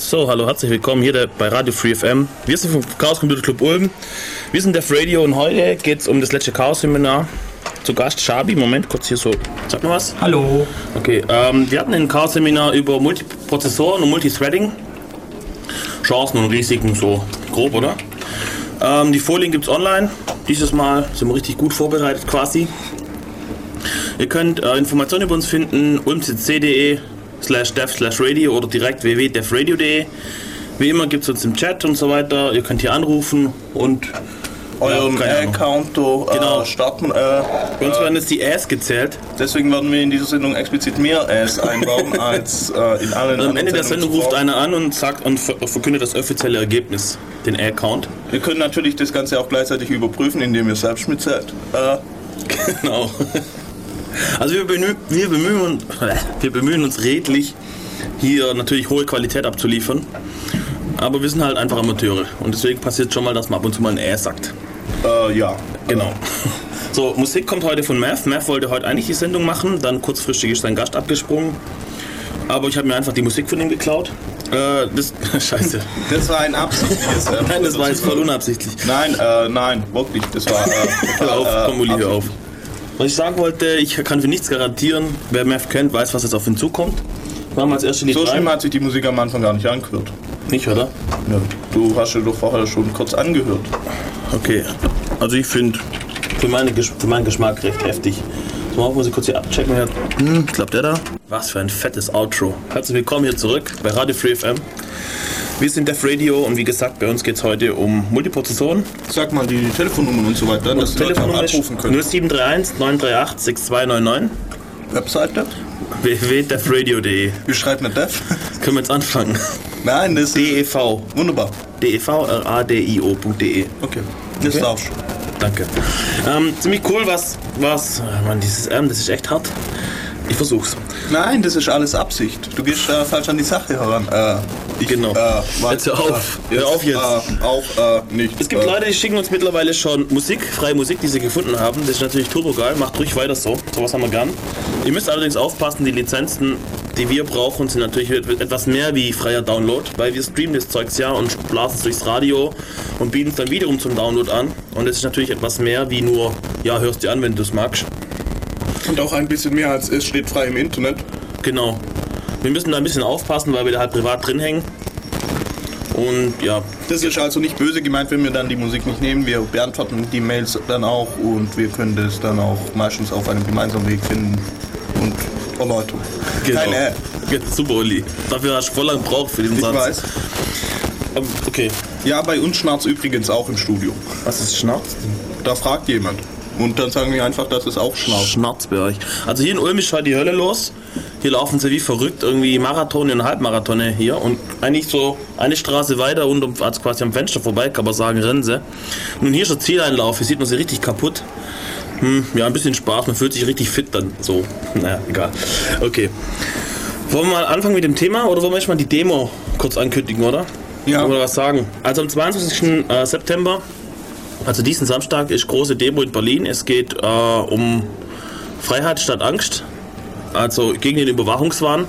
So, hallo, herzlich willkommen hier bei Radio Free FM. Wir sind vom Chaos Computer Club Ulm. Wir sind Def Radio und heute geht es um das letzte Chaos Seminar. Zu Gast Shabi. Moment, kurz hier so. Sag mal was. Hallo. Okay, ähm, wir hatten ein Chaos Seminar über Multiprozessoren und Multithreading. Chancen und Risiken, so grob, oder? Ähm, die Folien gibt es online. Dieses Mal sind wir richtig gut vorbereitet quasi. Ihr könnt äh, Informationen über uns finden, ulmcc.de slash dev slash radio oder direkt www.devradio.de. Wie immer gibt es uns im Chat und so weiter. Ihr könnt hier anrufen und euren keine Ahnung. Account Genau. äh, starten. Äh, bei uns werden jetzt die Äs gezählt. deswegen werden wir in dieser Sendung explizit mehr Ads einbauen als äh, in allen Und am Ende der Sendung ruft einer an und sagt und ver- verkündet das offizielle Ergebnis, den A-Count. Wir können natürlich das Ganze auch gleichzeitig überprüfen, indem ihr selbst mitzählt. Äh, Genau. Also wir bemühen, wir, bemühen uns, wir bemühen uns redlich, hier natürlich hohe Qualität abzuliefern. Aber wir sind halt einfach Amateure. Und deswegen passiert schon mal, dass man ab und zu mal ein Ä sagt. äh, ja. Genau. So, Musik kommt heute von Mav. Mav wollte heute eigentlich die Sendung machen, dann kurzfristig ist sein Gast abgesprungen. Aber ich habe mir einfach die Musik von ihm geklaut. Äh, das, scheiße. Das war ein absichtliches. äh, Nein, das war jetzt voll unabsichtlich. Nein, äh, nein, wirklich. Das war. Äh, Hör auf, äh, komm, Uli, hör auf. Was ich sagen wollte, ich kann für nichts garantieren. Wer Mav kennt, weiß, was jetzt auf ihn zukommt. Machen wir als erste Lied So rein. schlimm hat sich die Musik am Anfang gar nicht angehört. Nicht, oder? Ja. Du hast ja doch vorher schon kurz angehört. Okay. Also ich finde für, meine Gesch- für meinen Geschmack recht heftig. So, machen wir sie kurz hier abchecken. Hm, klappt der da? Was für ein fettes Outro. Herzlich willkommen hier zurück bei Radio Free FM. Wir sind Def Radio und wie gesagt, bei uns geht es heute um Multiprozessoren. Sag mal die Telefonnummern und so weiter, dass die Leute anrufen können. 0731 938 6299 Webseite? www.defradio.de Wie schreibt man Dev? Können wir jetzt anfangen? Nein, das ist DEV. wunderbar. D-E-V-R-A-D-I-O.de. Okay. Das Okay. darfst du. Danke. Ähm, ziemlich cool, was, was, Mann, dieses M, das ist echt hart. Ich versuch's. Nein, das ist alles Absicht. Du gehst äh, falsch an die Sache heran. Äh, ich, Genau. Äh, warte, Jetzt hör auf. Äh, Hör auf jetzt. Äh, auch äh, nicht. Es gibt äh, Leute, die schicken uns mittlerweile schon Musik, freie Musik, die sie gefunden haben. Das ist natürlich turbo geil. Macht ruhig weiter so. Sowas haben wir gern. Ihr müsst allerdings aufpassen, die Lizenzen, die wir brauchen, sind natürlich etwas mehr wie freier Download, weil wir streamen das Zeugs ja und blasen es durchs Radio und bieten es dann wiederum zum Download an. Und es ist natürlich etwas mehr wie nur, ja, hörst dir an, wenn du es magst. Und auch ein bisschen mehr als es steht frei im Internet. Genau. Wir müssen da ein bisschen aufpassen, weil wir da halt privat drin hängen. Und ja, Das ist also nicht böse gemeint, wenn wir dann die Musik nicht nehmen. Wir beantworten die Mails dann auch und wir können das dann auch meistens auf einem gemeinsamen Weg finden und erläutern. genau. Keine Ja, super, Uli. Dafür hast du voll lang gebraucht für diesen ich Satz. weiß. Ähm, Okay. Ja, bei uns schnarrt übrigens auch im Studio. Was ist Schnarz? Da fragt jemand. Und dann sagen wir einfach, dass es auch bei euch. Also hier in Ulm ist halt die Hölle los. Hier laufen sie wie verrückt, irgendwie Marathon und Halbmarathone hier. Und eigentlich so eine Straße weiter und also quasi am Fenster vorbei, kann man sagen, rennen sie. Nun hier ist der Zieleinlauf, hier sieht man sie richtig kaputt. Hm, ja, ein bisschen Spaß, man fühlt sich richtig fit dann. So, naja, egal. Okay. Wollen wir mal anfangen mit dem Thema oder wollen wir erstmal die Demo kurz ankündigen, oder? Ja. Oder was sagen? Also am 22. äh, September, also diesen Samstag, ist große Demo in Berlin. Es geht äh, um Freiheit statt Angst, also gegen den Überwachungswahn.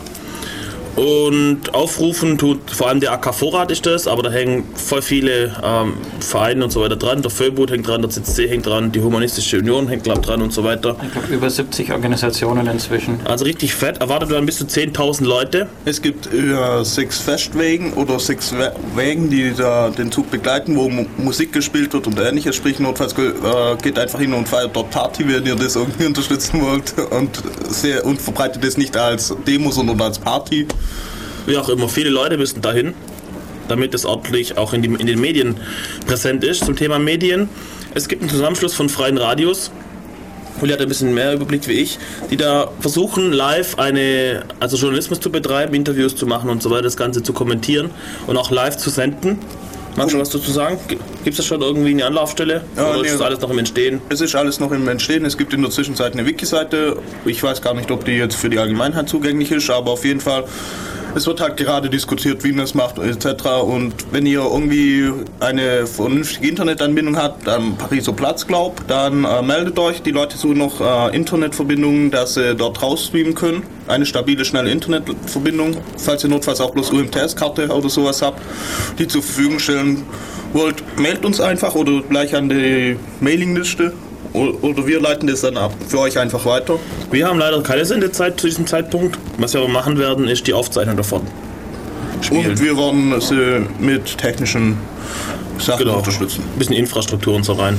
Und aufrufen tut vor allem der AK Vorrat ist das, aber da hängen voll viele ähm, Vereine und so weiter dran. Der Föbut hängt dran, der CCC hängt dran, die Humanistische Union hängt glaub, dran und so weiter. Ich glaube, über 70 Organisationen inzwischen. Also richtig fett. Erwartet werden bis zu 10.000 Leute. Es gibt äh, sechs Festwägen oder sechs Wägen, die da den Zug begleiten, wo Mu Musik gespielt wird und ähnliches. Sprich, notfalls äh, geht einfach hin und feiert dort Party, wenn ihr das irgendwie unterstützen wollt. Und, sehr, und verbreitet es nicht als Demo, sondern als Party. Wie auch immer, viele Leute müssen dahin, damit es ordentlich auch in, die, in den Medien präsent ist. Zum Thema Medien. Es gibt einen Zusammenschluss von freien Radios. Uli hat ein bisschen mehr Überblick wie ich, die da versuchen, live eine, also Journalismus zu betreiben, Interviews zu machen und so weiter, das Ganze zu kommentieren und auch live zu senden. Magst du was dazu sagen? Gibt es da schon irgendwie eine Anlaufstelle? Ja, Oder nee. ist alles noch im Entstehen? Es ist alles noch im Entstehen. Es gibt in der Zwischenzeit eine Wiki-Seite. Ich weiß gar nicht, ob die jetzt für die Allgemeinheit zugänglich ist, aber auf jeden Fall Es wird halt gerade diskutiert, wie man es macht etc. Und wenn ihr irgendwie eine vernünftige Internetanbindung habt am Pariser Platz, glaub, dann äh, meldet euch. Die Leute suchen noch äh, Internetverbindungen, dass sie dort rausstreamen können. Eine stabile, schnelle Internetverbindung. Falls ihr notfalls auch bloß UMTS-Karte oder sowas habt, die zur Verfügung stellen wollt, meldet uns einfach oder gleich an die Mailingliste oder wir leiten das dann ab für euch einfach weiter. Wir haben leider keine Sendezeit zu diesem Zeitpunkt. Was wir aber machen werden, ist die Aufzeichnung davon. Spielen. Und wir werden sie mit technischen Sachen Genau. unterstützen. Ein bisschen Infrastruktur und so rein.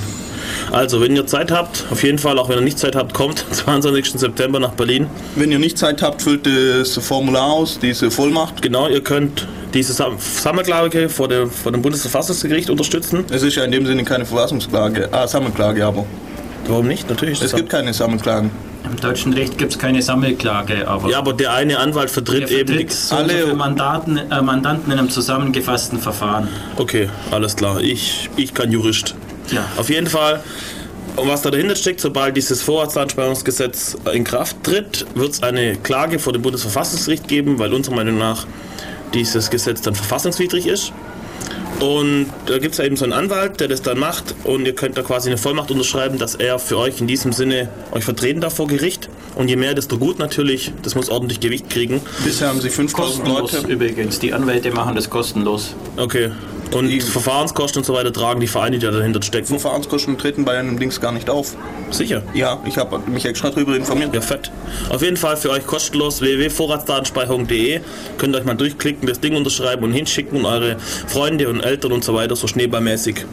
Also, wenn ihr Zeit habt, auf jeden Fall, auch wenn ihr nicht Zeit habt, kommt am 22. September nach Berlin. Wenn ihr nicht Zeit habt, füllt das Formular aus, diese Vollmacht. Genau, ihr könnt diese Sam Sammelklage vor, der, vor dem Bundesverfassungsgericht unterstützen. Es ist ja in dem Sinne keine Verfassungsklage, ah, Sammelklage aber. Warum nicht? Natürlich. Es gibt keine Sammelklagen. Im deutschen Recht gibt es keine Sammelklage, aber ja, aber der eine Anwalt er vertritt eben vertritt die. so so alle- viele Mandaten, äh, Mandanten in einem zusammengefassten Verfahren. Okay, alles klar. Ich, ich kann Jurist. Ja. Auf jeden Fall. Und was da dahinter steckt, sobald dieses Vorratsdatenspeicherungsgesetz in Kraft tritt, wird es eine Klage vor dem Bundesverfassungsgericht geben, weil unserer Meinung nach dieses Gesetz dann verfassungswidrig ist. Und da gibt es ja eben so einen Anwalt, der das dann macht und ihr könnt da quasi eine Vollmacht unterschreiben, dass er für euch in diesem Sinne euch vertreten darf vor Gericht. Und je mehr, desto gut natürlich. Das muss ordentlich Gewicht kriegen. Bisher haben sie 5000 Kostenlos Leute. übrigens. Die Anwälte machen das kostenlos. Okay. Und Die- Verfahrenskosten und so weiter tragen die Vereine, die da dahinter stecken. Verfahrenskosten treten bei einem Dings gar nicht auf. Sicher. Ja, ich habe mich extra darüber informiert. Ja, fett. Auf jeden Fall für euch kostenlos www.vorratsdatenspeicherung.de. Könnt ihr euch mal durchklicken, das Ding unterschreiben und hinschicken und eure Freunde und Eltern und so weiter, so schneeballmäßig.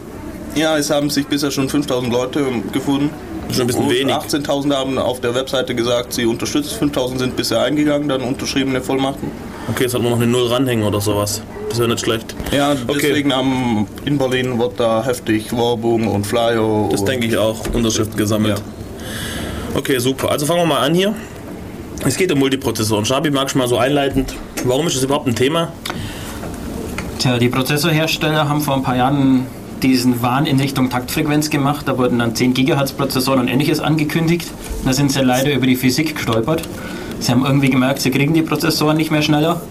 Ja, es haben sich bisher schon 5000 Leute gefunden. Schon ein bisschen wenig. 18.000 haben auf der Webseite gesagt, sie unterstützen. 5000 sind bisher eingegangen, dann unterschriebene Vollmachten. Okay, jetzt hat man noch eine Null ranhängen oder sowas. Das wäre nicht schlecht. Ja, Okay. deswegen am, in Berlin wird da heftig Werbung und Flyer. Das und denke ich auch. Unterschriften gesammelt. Okay, super. Also fangen wir mal an hier. Es geht um Multiprozessoren. Schabi, magst du mal so einleitend, warum ist das überhaupt ein Thema? Tja, die Prozessorhersteller haben vor ein paar Jahren diesen Wahn in Richtung Taktfrequenz gemacht. Da wurden dann 10 GHz Prozessoren und ähnliches angekündigt. Da sind sie leider über die Physik gestolpert. Sie haben irgendwie gemerkt, sie kriegen die Prozessoren nicht mehr schneller.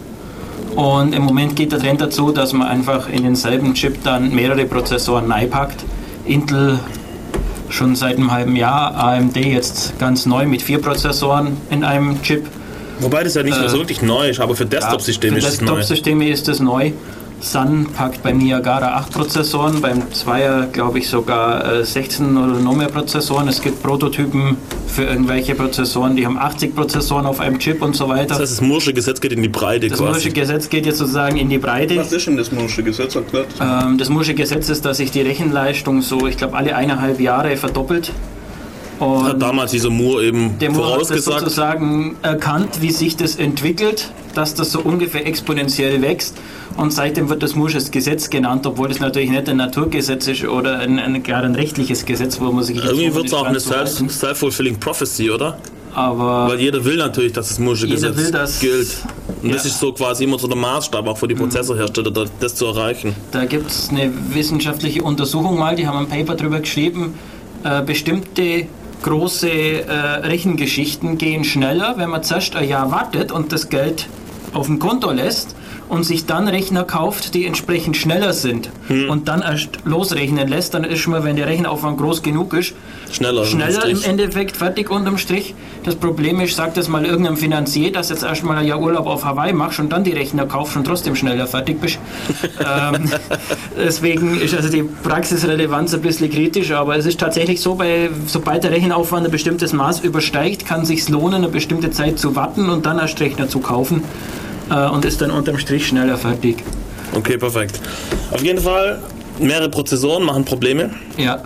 Und im Moment geht der Trend dazu, dass man einfach in denselben Chip dann mehrere Prozessoren packt. Intel schon seit einem halben Jahr, AMD jetzt ganz neu mit vier Prozessoren in einem Chip. Wobei das ja nicht mehr so wirklich neu ist, aber für Desktop-Systeme Für ist es neu. Desktop-Systeme ist es neu. Sun packt beim Niagara 8 Prozessoren, beim Zweier glaube ich sogar äh, 16 oder noch mehr Prozessoren. Es gibt Prototypen für irgendwelche Prozessoren, die haben 80 Prozessoren auf einem Chip und so weiter. Das heißt, das Mursche Gesetz geht in die Breite Das quasi. Moore'sche Gesetz geht jetzt sozusagen in die Breite. Was ist denn das Moore'sche Gesetz erklärt? Ähm, das Moore'sche Gesetz ist, dass sich die Rechenleistung so, ich glaube, alle eineinhalb Jahre verdoppelt. Und Hat damals dieser Moore eben der Moore hat das vorausgesagt. sozusagen erkannt, wie sich das entwickelt, dass das so ungefähr exponentiell wächst. Und seitdem wird das Moore'sches Gesetz genannt, obwohl das natürlich nicht ein Naturgesetz ist oder ein, ein, gar ein rechtliches Gesetz, wo man sich Irgendwie wird es auch eine self-fulfilling prophecy, oder? Aber Weil jeder will natürlich, dass das Jeder Gesetz will, dass- gilt. Und das Ja. ist so quasi immer so der Maßstab auch für die Prozessorhersteller, da- das zu erreichen. Da gibt es eine wissenschaftliche Untersuchung mal, die haben ein Paper darüber geschrieben. Äh, bestimmte große äh, Rechengeschichten gehen schneller, wenn man zuerst ein Jahr wartet und das Geld auf dem Konto lässt und sich dann Rechner kauft, die entsprechend schneller sind und dann erst losrechnen lässt, dann ist schon mal, wenn der Rechenaufwand groß genug ist, Schneller. schneller im. Endeffekt fertig unterm Strich. Das Problem ist, sagt das mal irgendeinem Finanzier, dass jetzt erstmal ein Jahr Urlaub auf Hawaii machst und dann die Rechner kaufst und trotzdem schneller fertig bist. ähm, deswegen ist also die Praxisrelevanz ein bisschen kritisch, aber es ist tatsächlich so, bei, sobald der Rechenaufwand ein bestimmtes Maß übersteigt, kann es sich lohnen, eine bestimmte Zeit zu warten und dann erst Rechner zu kaufen äh, und ist dann unterm Strich schneller fertig. Okay, perfekt. Auf jeden Fall, mehrere Prozessoren machen Probleme. Ja,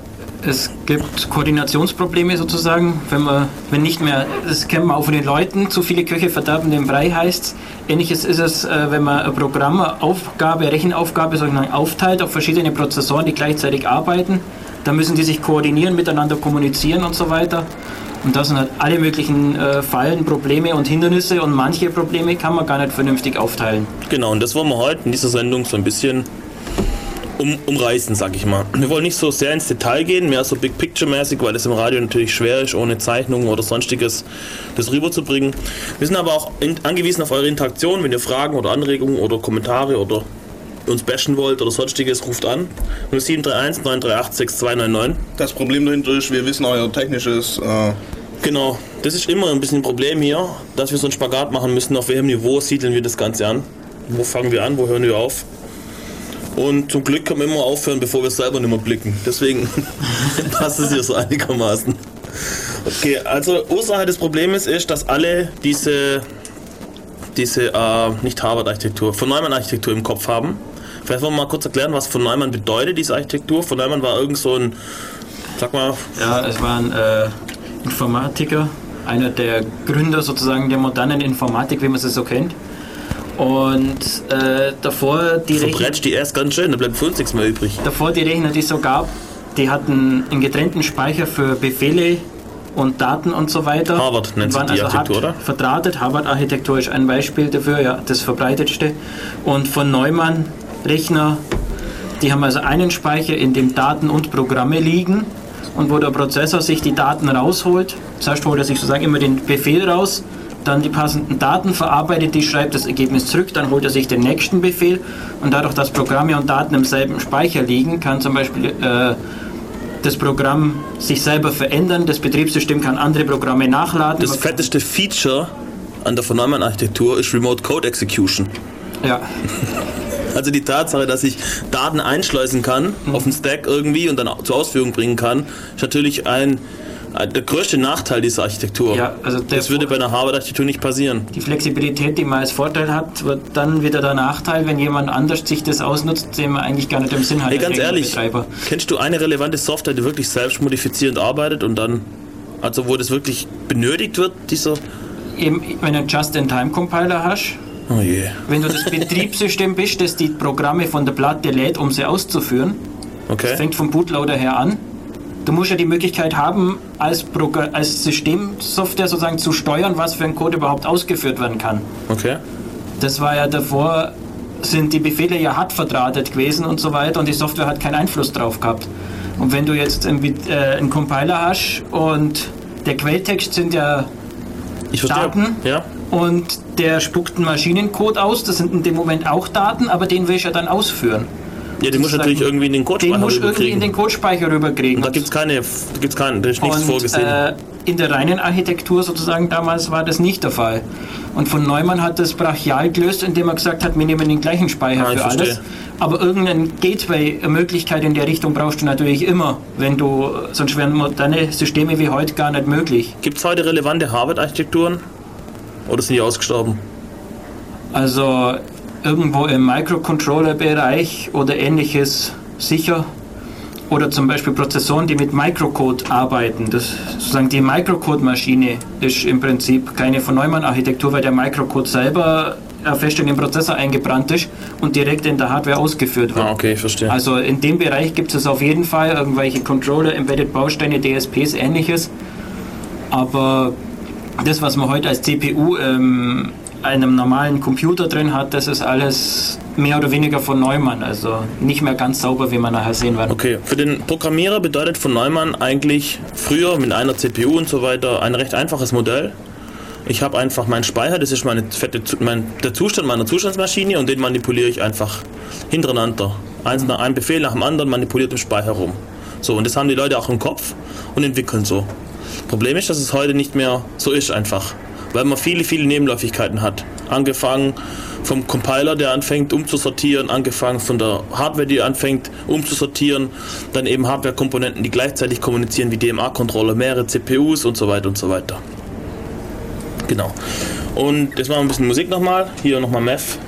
es gibt Koordinationsprobleme sozusagen, wenn man, wenn nicht mehr, das kennt man auch von den Leuten, zu viele Köche verderben den Brei heißt. Ähnliches ist es, äh, wenn man ein Programm, eine Aufgabe, Rechenaufgabe sozusagen aufteilt auf verschiedene Prozessoren, die gleichzeitig arbeiten. Da müssen die sich koordinieren, miteinander kommunizieren und so weiter. Und das sind halt alle möglichen äh, Fallen, Probleme und Hindernisse und manche Probleme kann man gar nicht vernünftig aufteilen. Genau, und das wollen wir heute in dieser Sendung so ein bisschen um, umreißen, sag ich mal. Wir wollen nicht so sehr ins Detail gehen, mehr so Big Picture-mäßig, weil es im Radio natürlich schwer ist, ohne Zeichnungen oder sonstiges das rüberzubringen. Wir sind aber auch angewiesen auf eure Interaktion. Wenn ihr Fragen oder Anregungen oder Kommentare oder uns bashen wollt oder sonstiges, ruft an. 0731 938 6299. Das Problem dahinter ist, wir wissen euer technisches. Äh, Genau, das ist immer ein bisschen ein Problem hier, dass wir so einen Spagat machen müssen, auf welchem Niveau siedeln wir das Ganze an. Wo fangen wir an, wo hören wir auf? Und zum Glück können wir immer aufhören, bevor wir selber nicht mehr blicken. Deswegen passt es hier so einigermaßen. Okay, also Ursache des Problems ist, dass alle diese, diese äh, nicht Harvard-Architektur, von Neumann-Architektur im Kopf haben. Vielleicht wollen wir mal kurz erklären, was von Neumann bedeutet, diese Architektur. Von Neumann war irgend so ein, sag mal, Ja, es war ein äh, Informatiker, einer der Gründer sozusagen der modernen Informatik, wie man sie so kennt. Und äh, davor die Rechner, verbrennt die erst ganz schön, da bleibt für uns nichts mehr übrig. davor die Rechner, die es so gab, die hatten einen getrennten Speicher für Befehle und Daten und so weiter. Harvard nennt sich die also Architektur, oder? Verdrahtet. Harvard-Architektur ist ein Beispiel dafür, ja, das verbreitetste. Und von Neumann Rechner, die haben also einen Speicher, in dem Daten und Programme liegen. Und wo der Prozessor sich die Daten rausholt, zuerst holt er sich sozusagen immer den Befehl raus, dann die passenden Daten verarbeitet, die schreibt das Ergebnis zurück, dann holt er sich den nächsten Befehl und dadurch, dass Programme und Daten im selben Speicher liegen, kann zum Beispiel äh, das Programm sich selber verändern, das Betriebssystem kann andere Programme nachladen. Das fetteste Feature an der von Neumann Architektur ist Remote Code Execution. ja, Also die Tatsache, dass ich Daten einschleusen kann Mhm. auf den Stack irgendwie und dann zur Ausführung bringen kann, ist natürlich ein, der größte Nachteil dieser Architektur. Ja, also das würde bei einer Harvard-Architektur nicht passieren. die Flexibilität, die man als Vorteil hat, wird dann wieder der Nachteil, wenn jemand anders sich das ausnutzt, den man eigentlich gar nicht im Sinn hat. Hey, ganz ehrlich, Rechnerbetreiber. kennst du eine relevante Software, die wirklich selbst modifizierend arbeitet und dann, also wo das wirklich benötigt wird, dieser... Eben, wenn du einen Just-in-Time-Compiler hast, Oh je. wenn du das Betriebssystem bist, das die Programme von der Platte lädt, um sie auszuführen, Okay. Das fängt vom Bootloader her an. Du musst ja die Möglichkeit haben, als, Progr als Systemsoftware sozusagen zu steuern, was für ein Code überhaupt ausgeführt werden kann. Okay. Das war ja davor, sind die Befehle ja hart verdrahtet gewesen und so weiter und die Software hat keinen Einfluss drauf gehabt. Und wenn du jetzt einen, äh, einen Compiler hast und der Quelltext sind ja Ich verstehe. Daten? Ja. Und der spuckt einen Maschinencode aus, das sind in dem Moment auch Daten, aber den will ich ja dann ausführen. Ja, den musst du Sozusagen- natürlich irgendwie in den Den Codespeicher musst du irgendwie in rüberkriegen. den Codespeicher rüberkriegen. Und da gibt es keine, da gibt's keinen, da ist nichts Und vorgesehen. äh, in der reinen Architektur sozusagen damals war das nicht der Fall. Und von Neumann hat das brachial gelöst, indem er gesagt hat, wir nehmen den gleichen Speicher Ah, für alles. verstehe. Aber irgendeine Gateway-Möglichkeit in der Richtung brauchst du natürlich immer, wenn du, sonst wären moderne Systeme wie heute gar nicht möglich. Gibt es heute relevante Harvard-Architekturen? Oder sind die ausgestorben? Also irgendwo im Microcontroller-Bereich oder ähnliches sicher. Oder zum Beispiel Prozessoren, die mit Microcode arbeiten. Das, sozusagen die Microcode-Maschine ist im Prinzip keine von Neumann-Architektur, weil der Microcode selber fest in den Prozessor eingebrannt ist und direkt in der Hardware ausgeführt wird. Ah, okay, ich verstehe. Also in dem Bereich gibt es auf jeden Fall irgendwelche Controller, Embedded Bausteine, DSPs, ähnliches. Aber das, was man heute als CPU ähm, einem normalen Computer drin hat, das ist alles mehr oder weniger von Neumann. Also nicht mehr ganz sauber, wie man nachher sehen wird. Okay, für den Programmierer bedeutet von Neumann eigentlich früher mit einer CPU und so weiter ein recht einfaches Modell. Ich habe einfach meinen Speicher, das ist meine fette, mein, der Zustand meiner Zustandsmaschine und den manipuliere ich einfach hintereinander. Eins nach einem Befehl nach dem anderen manipuliert im Speicher rum. So, und das haben die Leute auch im Kopf und entwickeln so. Problem ist, dass es heute nicht mehr so ist einfach, weil man viele, viele Nebenläufigkeiten hat. Angefangen vom Compiler, der anfängt umzusortieren, angefangen von der Hardware, die anfängt umzusortieren, dann eben Hardware-Komponenten, die gleichzeitig kommunizieren wie DMA-Controller, mehrere CPUs und so weiter und so weiter. Genau. Und jetzt machen wir ein bisschen Musik nochmal. Hier nochmal Meth.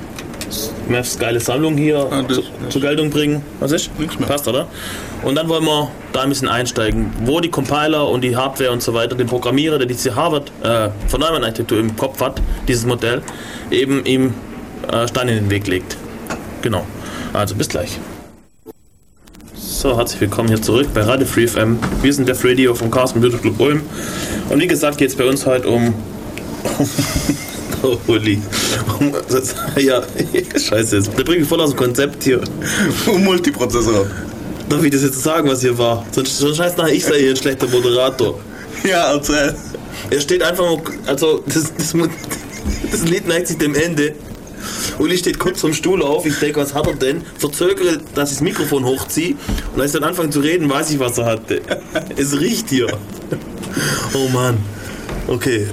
Meths geile Sammlung hier Ah, das- zu, das- zur Geltung bringen. Was ist? Nichts mehr. Passt, oder? Und dann wollen wir da ein bisschen einsteigen, wo die Compiler und die Hardware und so weiter, den Programmierer, der diese Harvard äh, von Neumann Architektur im Kopf hat, dieses Modell, eben ihm äh, Stein in den Weg legt. Genau. Also bis gleich. So, herzlich willkommen hier zurück bei Radio Free FM. Wir sind Def Radio vom Carsten Computer Club Ulm. Und wie gesagt geht es bei uns heute um Oh, Uli. Ja, scheiße, jetzt. der bringt mich voll aus dem Konzept hier. Multiprozessor. Darf ich das jetzt sagen, was hier war? Sonst, sonst heißt nachher, ich sei hier ein schlechter Moderator. Ja, erzähl. Er steht einfach nur, also das, das, das Lied neigt sich dem Ende. Uli steht kurz vom Stuhl auf, ich denke, was hat er denn? Verzögere, dass ich das Mikrofon hochziehe und als ich dann anfange zu reden, weiß ich, was er hatte. Es riecht hier. Oh Mann. Okay.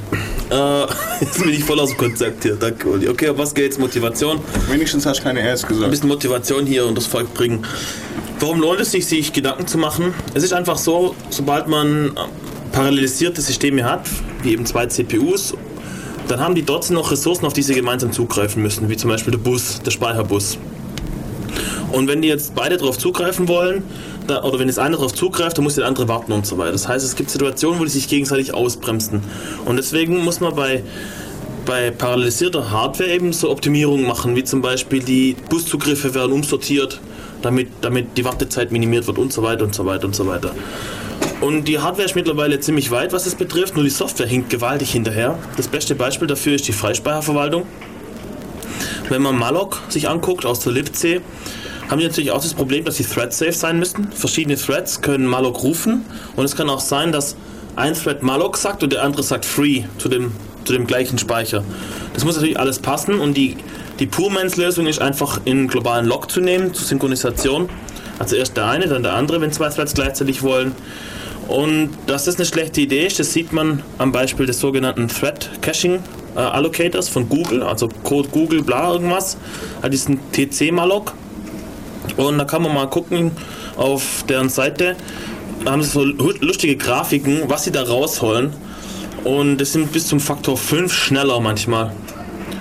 Äh, jetzt bin ich voll aus dem Konzept hier. Danke, Uli. Okay, was geht's? Motivation. Wenigstens hast du keine Rs Ein gesagt. bisschen Motivation hier und das Volk bringen. Warum lohnt es sich, sich Gedanken zu machen? Es ist einfach so, sobald man äh, parallelisierte Systeme hat, wie eben zwei CPUs, dann haben die trotzdem noch Ressourcen, auf die sie gemeinsam zugreifen müssen, wie zum Beispiel der Bus, der Speicherbus. Und wenn die jetzt beide darauf zugreifen wollen, da, oder wenn das eine darauf zugreift, dann muss der andere warten und so weiter. Das heißt, es gibt Situationen, wo die sich gegenseitig ausbremsen. Und deswegen muss man bei, bei parallelisierter Hardware eben so Optimierungen machen, wie zum Beispiel die Buszugriffe werden umsortiert, damit, damit die Wartezeit minimiert wird und so weiter und so weiter und so weiter. Und die Hardware ist mittlerweile ziemlich weit, was es betrifft, nur die Software hinkt gewaltig hinterher. Das beste Beispiel dafür ist die Freispeicherverwaltung. Wenn man Malloc sich anguckt aus der libc, haben die natürlich auch das Problem, dass sie thread-safe sein müssen. Verschiedene Threads können Malloc rufen und es kann auch sein, dass ein Thread Malloc sagt und der andere sagt free zu dem, zu dem gleichen Speicher. Das muss natürlich alles passen und die, die Purmans-Lösung ist einfach in globalen Log zu nehmen, zur Synchronisation. Also erst der eine, dann der andere, wenn zwei Threads gleichzeitig wollen. Und dass das eine schlechte Idee ist, das sieht man am Beispiel des sogenannten Thread Caching äh, Allocators von Google, also Code Google bla irgendwas, hat diesen TC Malloc. Und da kann man mal gucken auf deren Seite, da haben sie so lustige Grafiken, was sie da rausholen. Und das sind bis zum Faktor 5 schneller manchmal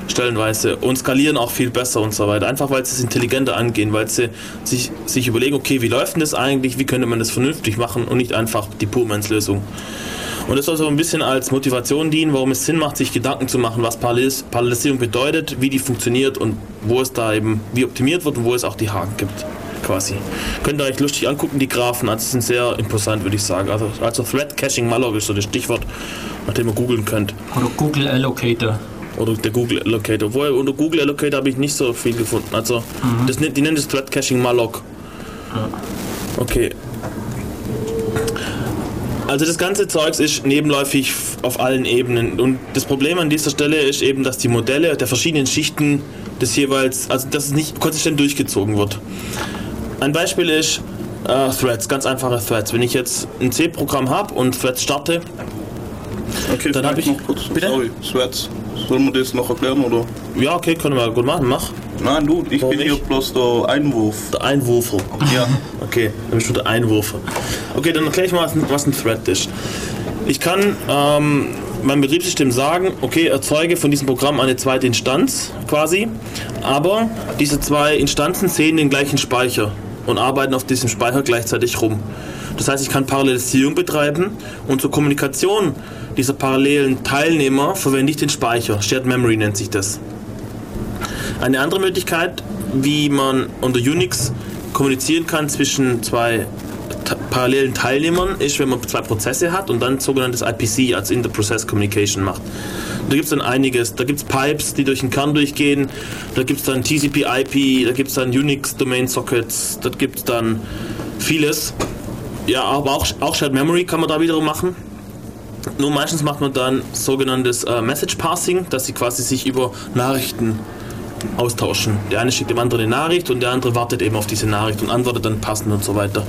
stellenweise und skalieren auch viel besser und so weiter. Einfach weil sie es intelligenter angehen, weil sie sich, sich überlegen, okay, wie läuft denn das eigentlich, wie könnte man das vernünftig machen und nicht einfach die Purmans-Lösung. Und das soll so ein bisschen als Motivation dienen, warum es Sinn macht, sich Gedanken zu machen, was Parallelis- Parallelisierung bedeutet, wie die funktioniert und wo es da eben, wie optimiert wird und wo es auch die Haken gibt. Quasi. Könnt ihr euch lustig angucken, die Graphen, also sind sehr imposant, würde ich sagen. Also, also Thread Caching Malloc ist so das Stichwort, nach dem ihr googeln könnt. Oder Google Allocator. Oder der Google Allocator. Obwohl, unter Google Allocator habe ich nicht so viel gefunden. Also, das, nennt- die nennen das Thread Caching Malloc. Okay. Also das ganze Zeugs ist nebenläufig auf allen Ebenen. Und das Problem an dieser Stelle ist eben, dass die Modelle der verschiedenen Schichten des jeweils, also dass es nicht konsistent durchgezogen wird. Ein Beispiel ist äh, Threads, ganz einfache Threads. Wenn ich jetzt ein C-Programm habe und Threads starte, Okay, Dann hab vielleicht ich- noch kurz. Bitte? Sorry, Sweats. Sollen wir das noch erklären oder? ja okay, können wir gut machen, mach. Nein, du, ich Warum bin hier nicht? bloß der Einwurf. Der Einwurfer. Ja. Okay, dann bist du der Einwurfer. Okay, dann erkläre ich mal, was ein, was ein Thread ist. Ich kann ähm, meinem Betriebssystem sagen, okay, erzeuge von diesem Programm eine zweite Instanz quasi, aber diese zwei Instanzen sehen den gleichen Speicher und arbeiten auf diesem Speicher gleichzeitig rum. Das heißt, ich kann Parallelisierung betreiben und zur Kommunikation dieser parallelen Teilnehmer verwende ich den Speicher. Shared Memory nennt sich das. Eine andere Möglichkeit, wie man unter Unix kommunizieren kann zwischen zwei parallelen Teilnehmern, ist, wenn man zwei Prozesse hat und dann sogenanntes IPC als Inter-Process Communication macht. Da gibt es dann einiges. Da gibt es Pipes, die durch den Kern durchgehen. Da gibt es dann TCP/IP. Da gibt es dann Unix Domain Sockets. Da gibt es dann vieles. Ja, aber auch, auch Shared Memory kann man da wiederum machen. Nur meistens macht man dann sogenanntes äh, Message Passing, dass sie quasi sich über Nachrichten austauschen. Der eine schickt dem anderen eine Nachricht und der andere wartet eben auf diese Nachricht und antwortet dann passend und so weiter.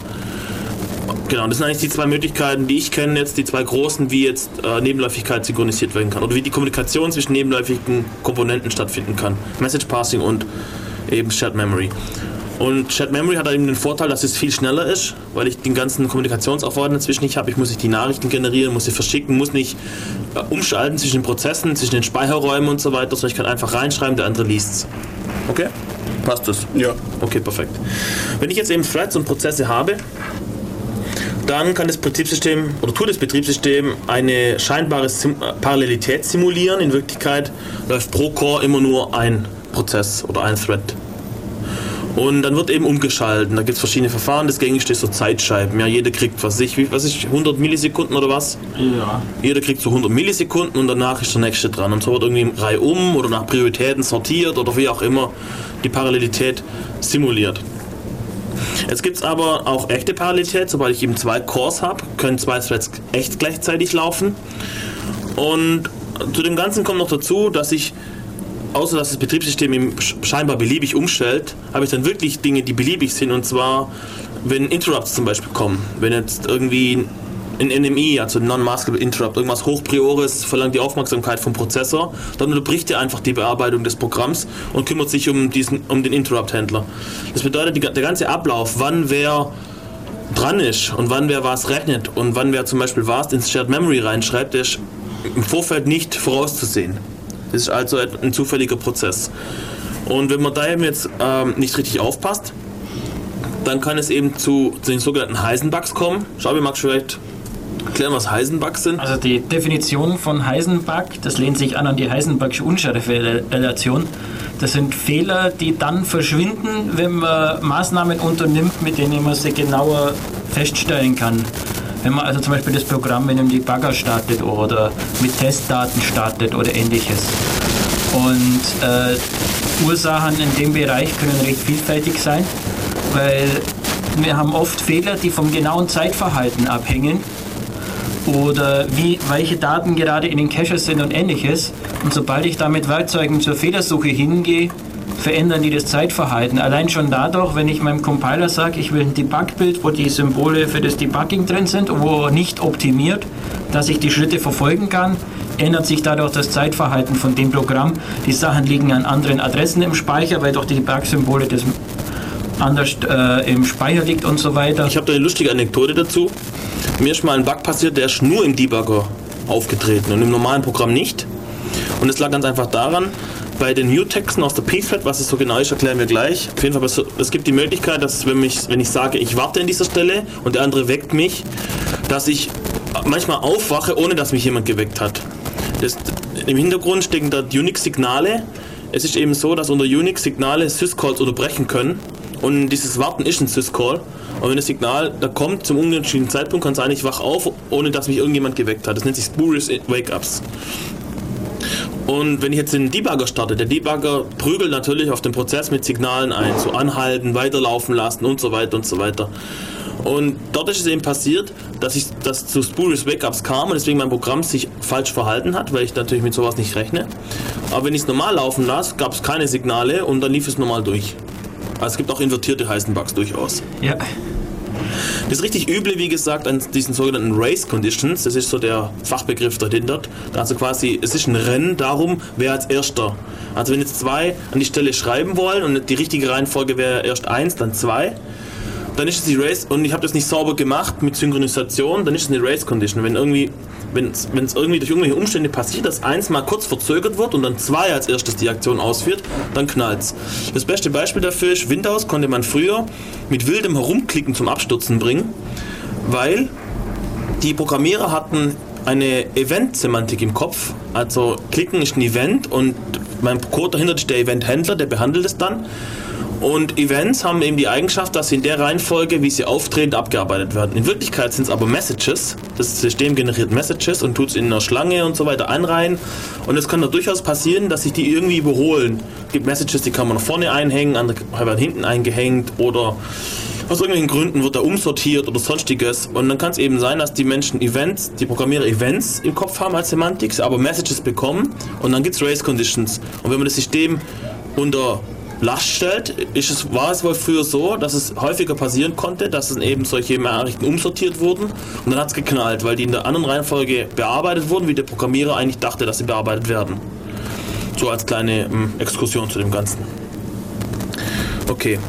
Genau, das sind eigentlich die zwei Möglichkeiten, die ich kenne jetzt, die zwei großen, wie jetzt äh, Nebenläufigkeit synchronisiert werden kann oder wie die Kommunikation zwischen nebenläufigen Komponenten stattfinden kann. Message Passing und eben Shared Memory. Und Shared Memory hat eben den Vorteil, dass es viel schneller ist, weil ich den ganzen Kommunikationsaufwand dazwischen nicht habe. Ich muss nicht die Nachrichten generieren, muss sie verschicken, muss nicht äh, umschalten zwischen den Prozessen, zwischen den Speicherräumen und so weiter, sondern ich kann einfach reinschreiben, der andere liest Okay? Passt das? Ja. Okay, perfekt. Wenn ich jetzt eben Threads und Prozesse habe, dann kann das Betriebssystem oder tut das Betriebssystem eine scheinbare Sim äh, Parallelität simulieren. In Wirklichkeit läuft pro Core immer nur ein Prozess oder ein Thread. Und dann wird eben umgeschalten. Da gibt es verschiedene Verfahren. Das gängigste ist so Zeitscheiben. Ja, jeder kriegt, was ich, was ich, 100 Millisekunden oder was? Ja. Jeder kriegt so 100 Millisekunden und danach ist der nächste dran. Und so wird irgendwie Reihe um oder nach Prioritäten sortiert oder wie auch immer die Parallelität simuliert. Jetzt gibt es aber auch echte Parallelität. Sobald ich eben zwei Cores habe, können zwei Threads echt gleichzeitig laufen. Und zu dem Ganzen kommt noch dazu, dass ich, außer dass das Betriebssystem scheinbar beliebig umstellt, habe ich dann wirklich Dinge, die beliebig sind. Und zwar, wenn Interrupts zum Beispiel kommen. Wenn jetzt irgendwie ein NMI, also Non-Maskable Interrupt, irgendwas Hochpriores verlangt die Aufmerksamkeit vom Prozessor, dann unterbricht er einfach die Bearbeitung des Programms und kümmert sich um, diesen, um den Interrupt-Händler. Das bedeutet, die, der ganze Ablauf, wann wer dran ist und wann wer was rechnet und wann wer zum Beispiel was ins Shared Memory reinschreibt, ist im Vorfeld nicht vorauszusehen. Das ist also ein zufälliger Prozess. Und wenn man da eben jetzt ähm, nicht richtig aufpasst, dann kann es eben zu, zu den sogenannten Heisenbugs kommen. Schau, wie magst du vielleicht erklären, was Heisenbugs sind? Also die Definition von Heisenbug, das lehnt sich an an die Heisenbergsche Unschärferelation. Das sind Fehler, die dann verschwinden, wenn man Maßnahmen unternimmt, mit denen man sie genauer feststellen kann. Wenn man also zum Beispiel das Programm mit einem Debugger startet oder mit Testdaten startet oder ähnliches. Und äh, Ursachen in dem Bereich können recht vielfältig sein, weil wir haben oft Fehler, die vom genauen Zeitverhalten abhängen oder wie, welche Daten gerade in den Caches sind und ähnliches. Und sobald ich da mit Werkzeugen zur Fehlersuche hingehe, verändern die das Zeitverhalten. Allein schon dadurch, wenn ich meinem Compiler sage, ich will ein Debug-Bild, wo die Symbole für das Debugging drin sind und wo nicht optimiert, dass ich die Schritte verfolgen kann, ändert sich dadurch das Zeitverhalten von dem Programm. Die Sachen liegen an anderen Adressen im Speicher, weil doch die Debug-Symbole das anders äh, im Speicher liegt und so weiter. Ich habe da eine lustige Anekdote dazu. Mir ist mal ein Bug passiert, der ist nur im Debugger aufgetreten und im normalen Programm nicht. Und es lag ganz einfach daran, bei den New-Texten aus der P-Thread, was es so genau ist, erklären wir gleich. Auf jeden Fall, es gibt die Möglichkeit, dass wenn, mich, wenn ich sage, ich warte an dieser Stelle und der andere weckt mich, dass ich manchmal aufwache, ohne dass mich jemand geweckt hat. Das, Im Hintergrund stecken da Unix-Signale. Es ist eben so, dass unter Unix Signale Syscalls unterbrechen können. Und dieses Warten ist ein Syscall. Und wenn das Signal da kommt zum unentschiedenen Zeitpunkt, kann es sein, ich wach auf, ohne dass mich irgendjemand geweckt hat. Das nennt sich Spurious Wake-Ups. Und wenn ich jetzt den Debugger starte, der Debugger prügelt natürlich auf den Prozess mit Signalen ein, so anhalten, weiterlaufen lassen und so weiter und so weiter. Und dort ist es eben passiert, dass ich das zu Spurious Wake-Ups kam und deswegen mein Programm sich falsch verhalten hat, weil ich natürlich mit sowas nicht rechne. Aber wenn ich es normal laufen lasse, gab es keine Signale und dann lief es normal durch. Also es gibt auch invertierte Heisenbugs durchaus. Ja. Das richtig üble, wie gesagt, an diesen sogenannten Race Conditions, das ist so der Fachbegriff dahinter. Also quasi, es ist ein Rennen darum, wer als erster. Also wenn jetzt zwei an die Stelle schreiben wollen und die richtige Reihenfolge wäre erst eins, dann zwei, dann ist es die Race und ich habe das nicht sauber gemacht mit Synchronisation, dann ist es eine Race Condition. Wenn irgendwie wenn es irgendwie durch irgendwelche Umstände passiert, dass eins mal kurz verzögert wird und dann zwei als erstes die Aktion ausführt, dann knallt's. Das beste Beispiel dafür ist, Windows konnte man früher mit wildem Herumklicken zum Abstürzen bringen, weil die Programmierer hatten eine Event-Semantik im Kopf. Also klicken ist ein Event und mein Code dahinter ist der Event-Händler, der behandelt es dann. Und Events haben eben die Eigenschaft, dass sie in der Reihenfolge, wie sie auftreten, abgearbeitet werden. In Wirklichkeit sind es aber Messages. Das System generiert Messages und tut es in einer Schlange und so weiter einreihen. Und es kann da durchaus passieren, dass sich die irgendwie überholen. Es gibt Messages, die kann man vorne einhängen, andere werden hinten eingehängt oder aus irgendwelchen Gründen wird er umsortiert oder sonstiges. Und dann kann es eben sein, dass die Menschen Events, die Programmierer Events im Kopf haben als Semantik, aber Messages bekommen und dann gibt es Race Conditions. Und wenn man das System unter Last stellt, ist es, war es wohl früher so, dass es häufiger passieren konnte, dass dann eben solche Nachrichten umsortiert wurden und dann hat es geknallt, weil die in der anderen Reihenfolge bearbeitet wurden, wie der Programmierer eigentlich dachte, dass sie bearbeitet werden. So als kleine ähm, Exkursion zu dem Ganzen. Okay.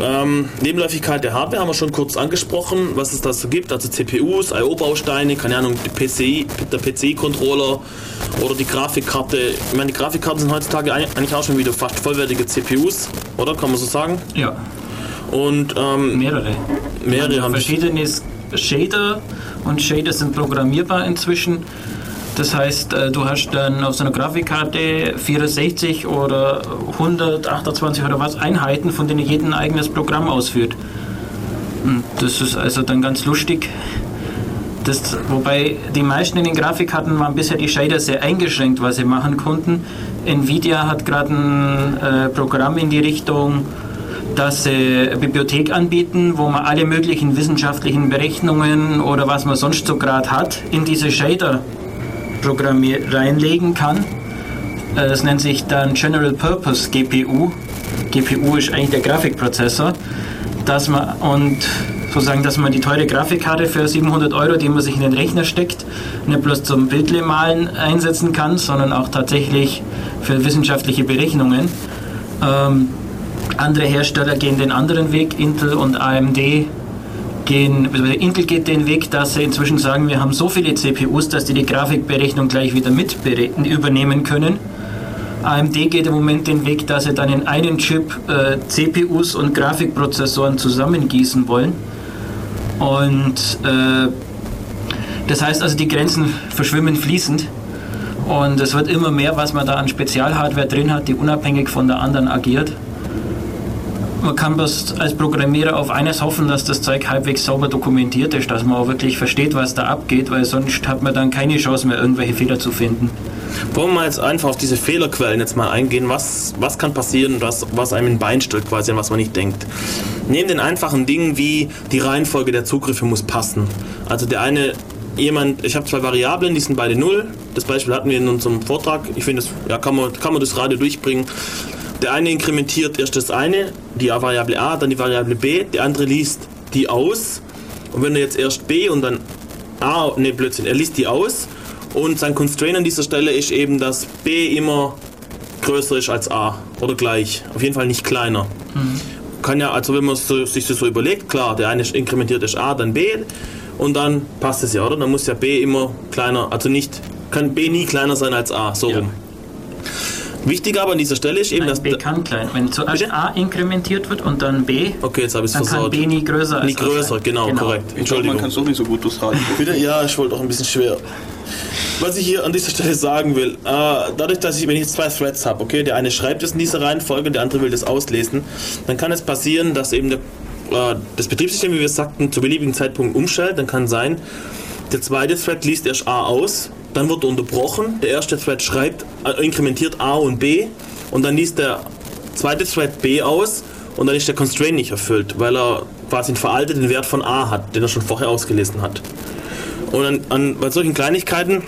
Ähm, Nebenläufigkeit der Hardware haben wir schon kurz angesprochen, was es da so gibt. Also CPUs, I.O.-Bausteine, keine Ahnung, PCI, der PC-Controller oder die Grafikkarte. Ich meine, die Grafikkarten sind heutzutage eigentlich auch schon wieder fast vollwertige CPUs, oder? Kann man so sagen? Ja. Und ähm, mehrere. Mehrere haben verschiedene Shader und Shader sind programmierbar inzwischen. Das heißt, äh, du hast dann auf so einer Grafikkarte 64 oder 128 oder was Einheiten, von denen jeden ein eigenes Programm ausführt. Und das ist also dann ganz lustig. Das, wobei die meisten in den Grafikkarten waren bisher die Shader sehr eingeschränkt, was sie machen konnten. Nvidia hat gerade ein äh, Programm in die Richtung, dass sie eine Bibliothek anbieten, wo man alle möglichen wissenschaftlichen Berechnungen oder was man sonst so gerade hat, in diese Shader reinlegen kann. Äh, das nennt sich dann General Purpose GPU. GPU ist eigentlich der Grafikprozessor. Dass man, und sozusagen, dass man die teure Grafikkarte für 700 Euro, die man sich in den Rechner steckt, nicht bloß zum Bildle malen einsetzen kann, sondern auch tatsächlich für wissenschaftliche Berechnungen. Ähm, andere Hersteller gehen den anderen Weg, Intel und AMD gehen, also Intel geht den Weg, dass sie inzwischen sagen, wir haben so viele CPUs, dass die die Grafikberechnung gleich wieder mit übernehmen können. AMD geht im Moment den Weg, dass sie dann in einen Chip äh, CPUs und Grafikprozessoren zusammengießen wollen. Und äh, das heißt also, die Grenzen verschwimmen fließend. Und es wird immer mehr, was man da an Spezialhardware drin hat, die unabhängig von der anderen agiert man kann bloß als Programmierer auf eines hoffen, dass das Zeug halbwegs sauber dokumentiert ist, dass man auch wirklich versteht, was da abgeht, weil sonst hat man dann keine Chance mehr, irgendwelche Fehler zu finden. Wollen wir jetzt einfach auf diese Fehlerquellen jetzt mal eingehen? Was, was kann passieren, was, was einem ein Bein stellt quasi, an was man nicht denkt? Neben den einfachen Dingen wie die Reihenfolge der Zugriffe muss passen. Also der eine jemand, ich habe zwei Variablen, die sind beide null. Das Beispiel hatten wir in unserem Vortrag. Ich finde, ja, kann, man, kann man das Radio durchbringen. Der eine inkrementiert erst das eine, die Variable a, dann die Variable b, der andere liest die aus. Und wenn er jetzt erst b und dann a, ne Blödsinn, er liest die aus und sein Constraint an dieser Stelle ist eben, dass b immer größer ist als a oder gleich. Auf jeden Fall nicht kleiner. Mhm. Kann ja, also wenn man so, sich das so überlegt, klar, der eine inkrementiert ist a, dann b und dann passt es ja, oder? Dann muss ja b immer kleiner, also nicht, kann b nie kleiner sein als a, so ja. rum. Wichtig aber an dieser Stelle ist eben, Nein, dass. B kann klein. Wenn zuerst Bitte? A inkrementiert wird und dann B, okay, jetzt habe ich dann kann B nie größer als Nie größer, genau, genau, korrekt. Entschuldigung. man kann es auch nicht so gut durchs Radio. Bitte? Ja, ich wollte auch ein bisschen schwer. Was ich hier an dieser Stelle sagen will, äh, dadurch, dass ich, wenn ich jetzt zwei Threads habe, okay, der eine schreibt es in dieser Reihenfolge, der andere will das auslesen, dann kann es passieren, dass eben der, äh, das Betriebssystem, wie wir sagten, zu beliebigen Zeitpunkt umstellt. Dann kann sein, der zweite Thread liest erst A aus dann wird unterbrochen. Der erste Thread schreibt, äh, inkrementiert A und B und dann liest der zweite Thread B aus und dann ist der Constraint nicht erfüllt, weil er quasi einen veralteten Wert von A hat, den er schon vorher ausgelesen hat. Und an, an, bei solchen Kleinigkeiten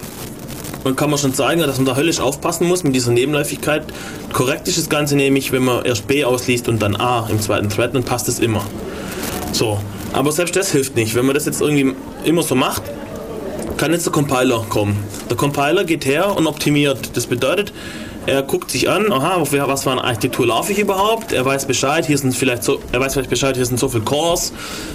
kann man schon sagen, dass man da höllisch aufpassen muss mit dieser Nebenläufigkeit. Korrekt ist das Ganze nämlich, wenn man erst B ausliest und dann A im zweiten Thread, dann passt es immer. So, aber selbst das hilft nicht. Wenn man das jetzt irgendwie immer so macht, kann jetzt der Compiler kommen. Der Compiler geht her und optimiert. Das bedeutet, er guckt sich an, aha, was für eine Architektur laufe ich überhaupt? Er weiß Bescheid, hier sind vielleicht so, er weiß vielleicht Bescheid, hier sind so viele Cores.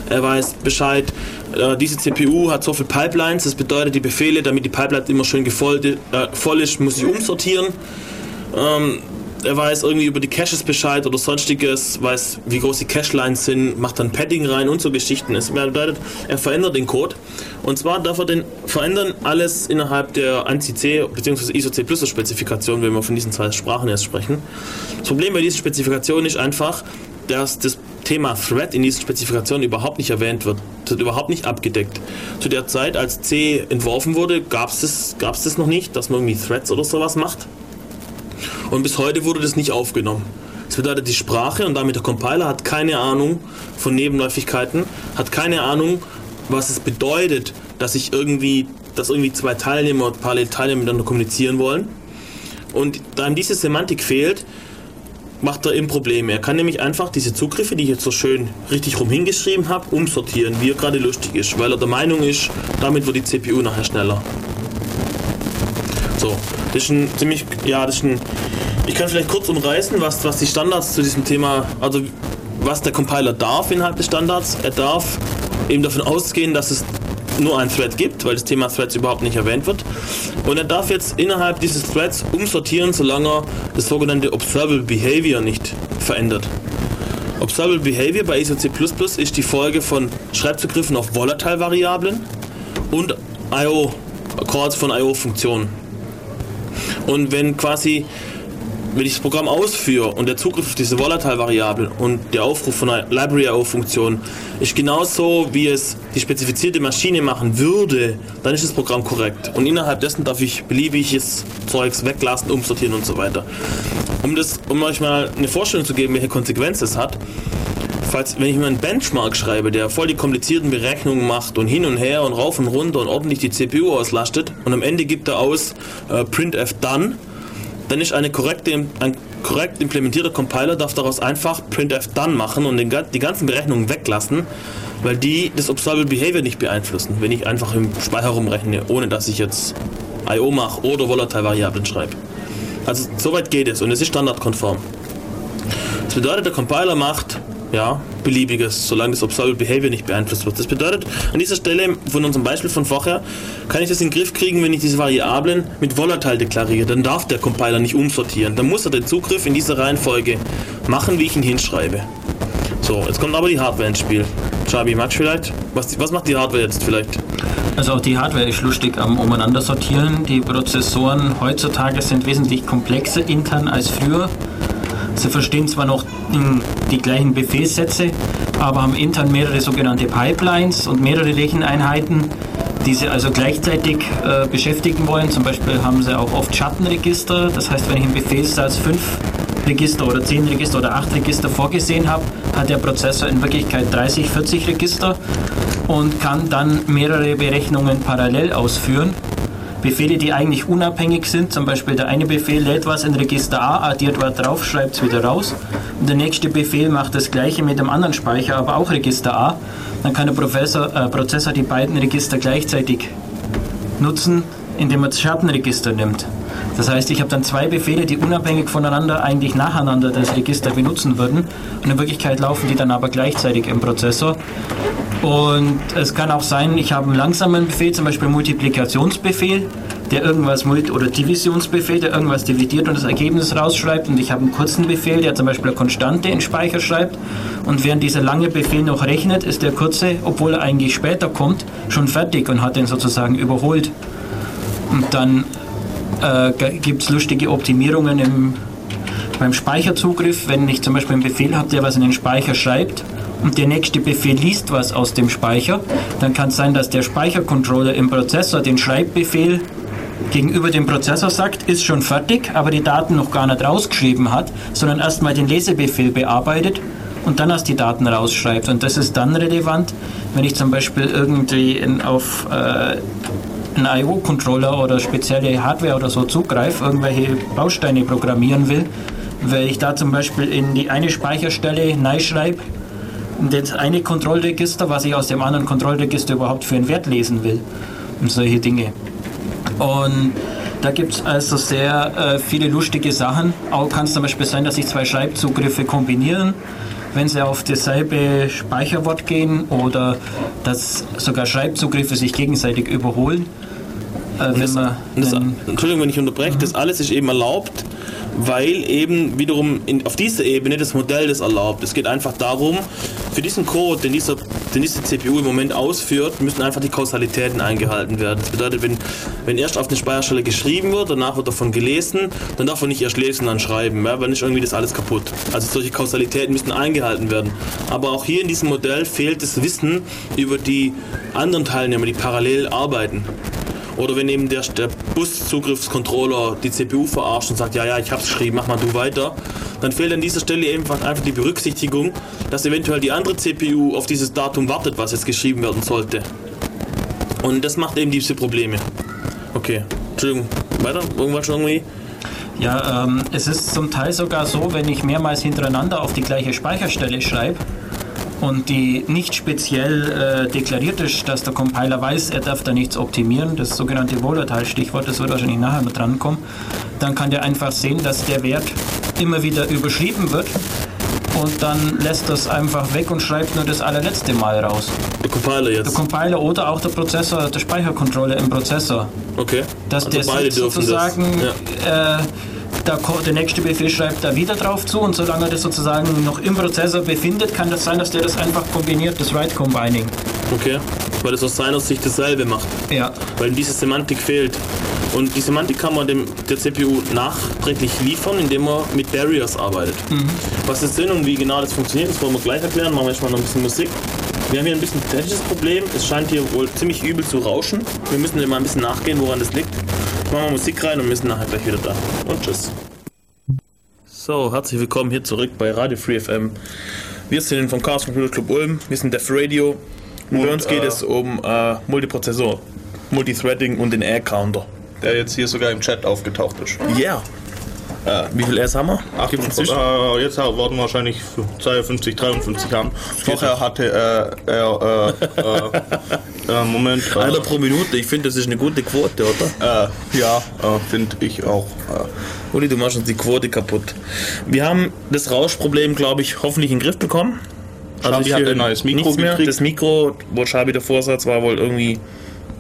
Er weiß Bescheid, äh, diese CPU hat so viele Pipelines. Das bedeutet, die Befehle, damit die Pipeline immer schön gevoll, äh, voll ist, muss ich umsortieren. Ähm, er weiß irgendwie über die Caches Bescheid oder sonstiges, weiß, wie groß die Cache-Lines sind, macht dann Padding rein und so Geschichten. Das bedeutet, er verändert den Code. Und zwar darf er den verändern alles innerhalb der ANSI-C bzw. ISO C Spezifikation, wenn wir von diesen zwei Sprachen erst sprechen. Das Problem bei dieser Spezifikation ist einfach, dass das Thema Thread in dieser Spezifikation überhaupt nicht erwähnt wird. Das wird überhaupt nicht abgedeckt. Zu der Zeit, als C entworfen wurde, gab es das, das noch nicht, dass man irgendwie Threads oder sowas macht. Und bis heute wurde das nicht aufgenommen. Das bedeutet, die Sprache und damit der Compiler hat keine Ahnung von Nebenläufigkeiten, hat keine Ahnung, was es bedeutet, dass ich irgendwie, dass irgendwie zwei Teilnehmer, parallel Teilnehmer miteinander kommunizieren wollen. Und da ihm diese Semantik fehlt, macht er eben Probleme. Er kann nämlich einfach diese Zugriffe, die ich jetzt so schön richtig rum hingeschrieben habe, umsortieren, wie er gerade lustig ist, weil er der Meinung ist, damit wird die CPU nachher schneller. So, das ist ein ziemlich, ja, das ist ein, ich kann vielleicht kurz umreißen, was, was die Standards zu diesem Thema, also was der Compiler darf innerhalb des Standards. Er darf eben davon ausgehen, dass es nur ein Thread gibt, weil das Thema Threads überhaupt nicht erwähnt wird. Und er darf jetzt innerhalb dieses Threads umsortieren, solange er das sogenannte Observable Behavior nicht verändert. Observable Behavior bei ISO-C++ ist die Folge von Schreibzugriffen auf Volatile-Variablen und IO Calls von IO-Funktionen. Und wenn quasi, wenn ich das Programm ausführe und der Zugriff auf diese Volatile-Variable und der Aufruf von einer Library-IO-Funktion ist genauso, wie es die spezifizierte Maschine machen würde, dann ist das Programm korrekt. Und innerhalb dessen darf ich beliebiges Zeugs weglassen, umsortieren und so weiter. Um, das, um euch mal eine Vorstellung zu geben, welche Konsequenzen es hat, falls, wenn ich mir einen Benchmark schreibe, der voll die komplizierten Berechnungen macht und hin und her und rauf und runter und ordentlich die CPU auslastet und am Ende gibt er aus äh, printf done, dann ist eine korrekte, ein korrekt implementierter Compiler darf daraus einfach printf done machen und den, die ganzen Berechnungen weglassen, weil die das Observable Behavior nicht beeinflussen, wenn ich einfach im Speicher rumrechne, ohne dass ich jetzt IO mache oder Volatile-Variablen schreibe. Also soweit geht es und es ist standardkonform. Das bedeutet, der Compiler macht ja, beliebiges, solange das Observable Behavior nicht beeinflusst wird. Das bedeutet, an dieser Stelle von unserem Beispiel von vorher, kann ich das in den Griff kriegen, wenn ich diese Variablen mit Volatile deklariere. Dann darf der Compiler nicht umsortieren. Dann muss er den Zugriff in dieser Reihenfolge machen, wie ich ihn hinschreibe. So, jetzt kommt aber die Hardware ins Spiel. Chabi, du vielleicht? Was, was macht die Hardware jetzt vielleicht? Also auch die Hardware ist lustig am Umeinander sortieren. Die Prozessoren heutzutage sind wesentlich komplexer intern als früher. Sie verstehen zwar noch die gleichen Befehlssätze, aber haben intern mehrere sogenannte Pipelines und mehrere Recheneinheiten, die sie also gleichzeitig äh, beschäftigen wollen. Zum Beispiel haben sie auch oft Schattenregister. Das heißt, wenn ich im Befehlssatz fünf Register oder zehn Register oder acht Register vorgesehen habe, hat der Prozessor in Wirklichkeit 30, 40 Register und kann dann mehrere Berechnungen parallel ausführen. Befehle, die eigentlich unabhängig sind, zum Beispiel der eine Befehl lädt was in Register A, addiert was drauf, schreibt es wieder raus und der nächste Befehl macht das gleiche mit dem anderen Speicher, aber auch Register A. Dann kann der Professor, äh, Prozessor die beiden Register gleichzeitig nutzen, indem er das Schattenregister nimmt. Das heißt, ich habe dann zwei Befehle, die unabhängig voneinander eigentlich nacheinander das Register benutzen würden. Und in Wirklichkeit laufen die dann aber gleichzeitig im Prozessor. Und es kann auch sein, ich habe einen langsamen Befehl, zum Beispiel Multiplikationsbefehl, der irgendwas oder Divisionsbefehl, der irgendwas dividiert und das Ergebnis rausschreibt. Und ich habe einen kurzen Befehl, der zum Beispiel eine Konstante in Speicher schreibt. Und während dieser lange Befehl noch rechnet, ist der kurze, obwohl er eigentlich später kommt, schon fertig und hat den sozusagen überholt. Und dann äh, gibt es lustige Optimierungen im, beim Speicherzugriff. Wenn ich zum Beispiel einen Befehl habe, der was in den Speicher schreibt und der nächste Befehl liest was aus dem Speicher, dann kann es sein, dass der Speichercontroller im Prozessor den Schreibbefehl gegenüber dem Prozessor sagt, ist schon fertig, aber die Daten noch gar nicht rausgeschrieben hat, sondern erstmal den Lesebefehl bearbeitet und dann erst die Daten rausschreibt. Und das ist dann relevant, wenn ich zum Beispiel irgendwie in, auf äh, einen IO-Controller oder spezielle Hardware oder so zugreife, irgendwelche Bausteine programmieren will, weil ich da zum Beispiel in die eine Speicherstelle neu schreibe, das eine Kontrollregister, was ich aus dem anderen Kontrollregister überhaupt für einen Wert lesen will und solche Dinge. Und da gibt es also sehr äh, viele lustige Sachen. Auch kann es zum Beispiel sein, dass sich zwei Schreibzugriffe kombinieren, wenn sie auf dasselbe Speicherwort gehen oder dass sogar Schreibzugriffe sich gegenseitig überholen. Äh, wenn das, man, das, Entschuldigung, wenn ich unterbreche, mhm. das alles ist eben erlaubt, weil eben wiederum in, auf dieser Ebene das Modell das erlaubt. Es geht einfach darum, für diesen Code, den, dieser, den diese CPU im Moment ausführt, müssen einfach die Kausalitäten eingehalten werden. Das bedeutet, wenn, wenn erst auf eine Speicherstelle geschrieben wird, danach wird davon gelesen, dann darf man nicht erst lesen, dann schreiben, ja, weil nicht irgendwie das alles kaputt. Also solche Kausalitäten müssen eingehalten werden. Aber auch hier in diesem Modell fehlt das Wissen über die anderen Teilnehmer, die parallel arbeiten. Oder wenn eben der, der Buszugriffscontroller die CPU verarscht und sagt, ja, ja, ich hab's geschrieben, mach mal du weiter, dann fehlt an dieser Stelle einfach, einfach die Berücksichtigung, dass eventuell die andere CPU auf dieses Datum wartet, was jetzt geschrieben werden sollte. Und das macht eben diese Probleme. Okay, Entschuldigung, weiter? Irgendwas schon irgendwie? Ja, ähm, es ist zum Teil sogar so, wenn ich mehrmals hintereinander auf die gleiche Speicherstelle schreibe, und die nicht speziell äh, deklariert ist, dass der Compiler weiß, er darf da nichts optimieren, das sogenannte Volatile-Stichwort, das wird wahrscheinlich nachher noch drankommen, dann kann der einfach sehen, dass der Wert immer wieder überschrieben wird und dann lässt das einfach weg und schreibt nur das allerletzte Mal raus. Der Compiler jetzt? Der Compiler oder auch der Prozessor, der Speichercontroller im Prozessor. Okay. Dass also der beide sozusagen ja. äh, der, der nächste Befehl schreibt da wieder drauf zu und solange er das sozusagen noch im Prozessor befindet, kann das sein, dass der das einfach kombiniert, das Write Combining. Okay. Weil es aus seiner Sicht dasselbe macht. Ja. Weil diese Semantik fehlt. Und die Semantik kann man dem, der CPU nachträglich liefern, indem man mit Barriers arbeitet. Was das sind und wie genau das funktioniert, das wollen wir gleich erklären. Machen wir erstmal noch ein bisschen Musik. Wir haben hier ein bisschen technisches Problem. Es scheint hier wohl ziemlich übel zu rauschen. Wir müssen dem mal ein bisschen nachgehen, woran das liegt. Ich mache mal Musik rein und wir sind nachher gleich wieder da. Und tschüss. So, herzlich willkommen hier zurück bei Radio Free FM. Wir sind vom Chaos Computer Club Ulm. Wir sind Def Radio. Und, bei uns geht äh, es um äh, Multiprozessor, Multithreading und den Air-Counter. Der jetzt hier sogar im Chat aufgetaucht ist. Ja. Äh, wie viel Airs haben wir? Gibt's inzwischen? Äh, jetzt warten wahrscheinlich 52, 53 haben. Vorher hatte äh, er, äh, äh, äh, Moment. Einer pro Minute, ich finde, das ist eine gute Quote, oder? ja, finde ich auch. Uli, du machst uns die Quote kaputt. Wir haben das Rauschproblem, glaube ich, hoffentlich in den Griff bekommen. Schabi ich hat ein neues Mikro mehr. Das Mikro, wo Schabi der Vorsatz war, wohl irgendwie,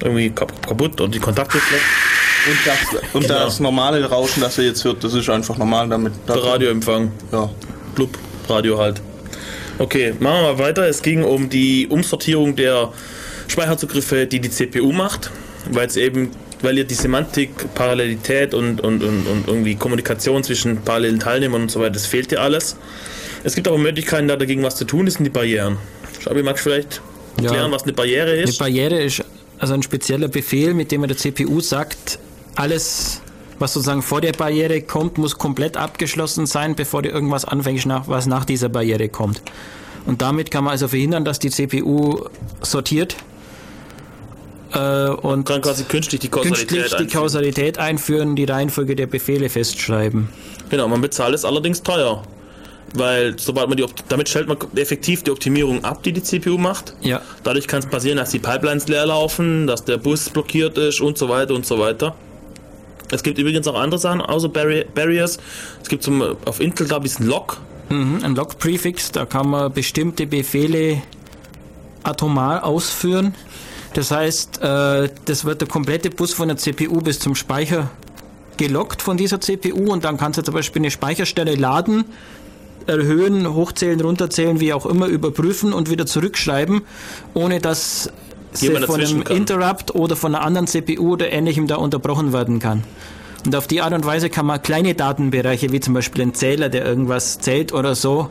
irgendwie kap- kaputt und die Kontakte schlecht. Und das, und Genau. das normale Rauschen, das ihr jetzt hört, das ist einfach normal damit. Der Radioempfang. Ja. Club, Radio halt. Okay, machen wir mal weiter. Es ging um die Umsortierung der Speicherzugriffe, die die CPU macht, weil es eben, weil ihr die Semantik, Parallelität und, und, und, und irgendwie Kommunikation zwischen parallelen Teilnehmern und so weiter, das fehlt dir alles. Es gibt aber Möglichkeiten, da dagegen was zu tun, das sind die Barrieren. Schabi, magst du vielleicht Ja. erklären, was eine Barriere Eine ist? Barriere ist also ein spezieller Befehl, mit dem man der CPU sagt, alles, was sozusagen vor der Barriere kommt, muss komplett abgeschlossen sein, bevor du irgendwas anfängst, nach, was nach dieser Barriere kommt. Und damit kann man also verhindern, dass die CPU sortiert äh, und kann quasi künstlich die Kausalität künstlich die einfügen. Kausalität einführen, die Reihenfolge der Befehle festschreiben. Genau, man bezahlt es allerdings teuer. Weil sobald man die, damit stellt man effektiv die Optimierung ab, die die CPU macht. Ja. Dadurch kann es passieren, dass die Pipelines leer laufen, dass der Bus blockiert ist und so weiter und so weiter. Es gibt übrigens auch andere Sachen, außer Barri Barriers. Es gibt zum, auf Intel, glaube ich, ein Lock. Mhm, ein Log-Prefix, da kann man bestimmte Befehle atomar ausführen. Das heißt, äh, das wird der komplette Bus von der CPU bis zum Speicher gelockt von dieser CPU und dann kannst du zum Beispiel eine Speicherstelle laden, erhöhen, hochzählen, runterzählen, wie auch immer, überprüfen und wieder zurückschreiben, ohne dass von einem kann. Interrupt oder von einer anderen CPU oder ähnlichem da unterbrochen werden kann. Und auf die Art und Weise kann man kleine Datenbereiche, wie zum Beispiel ein Zähler, der irgendwas zählt oder so,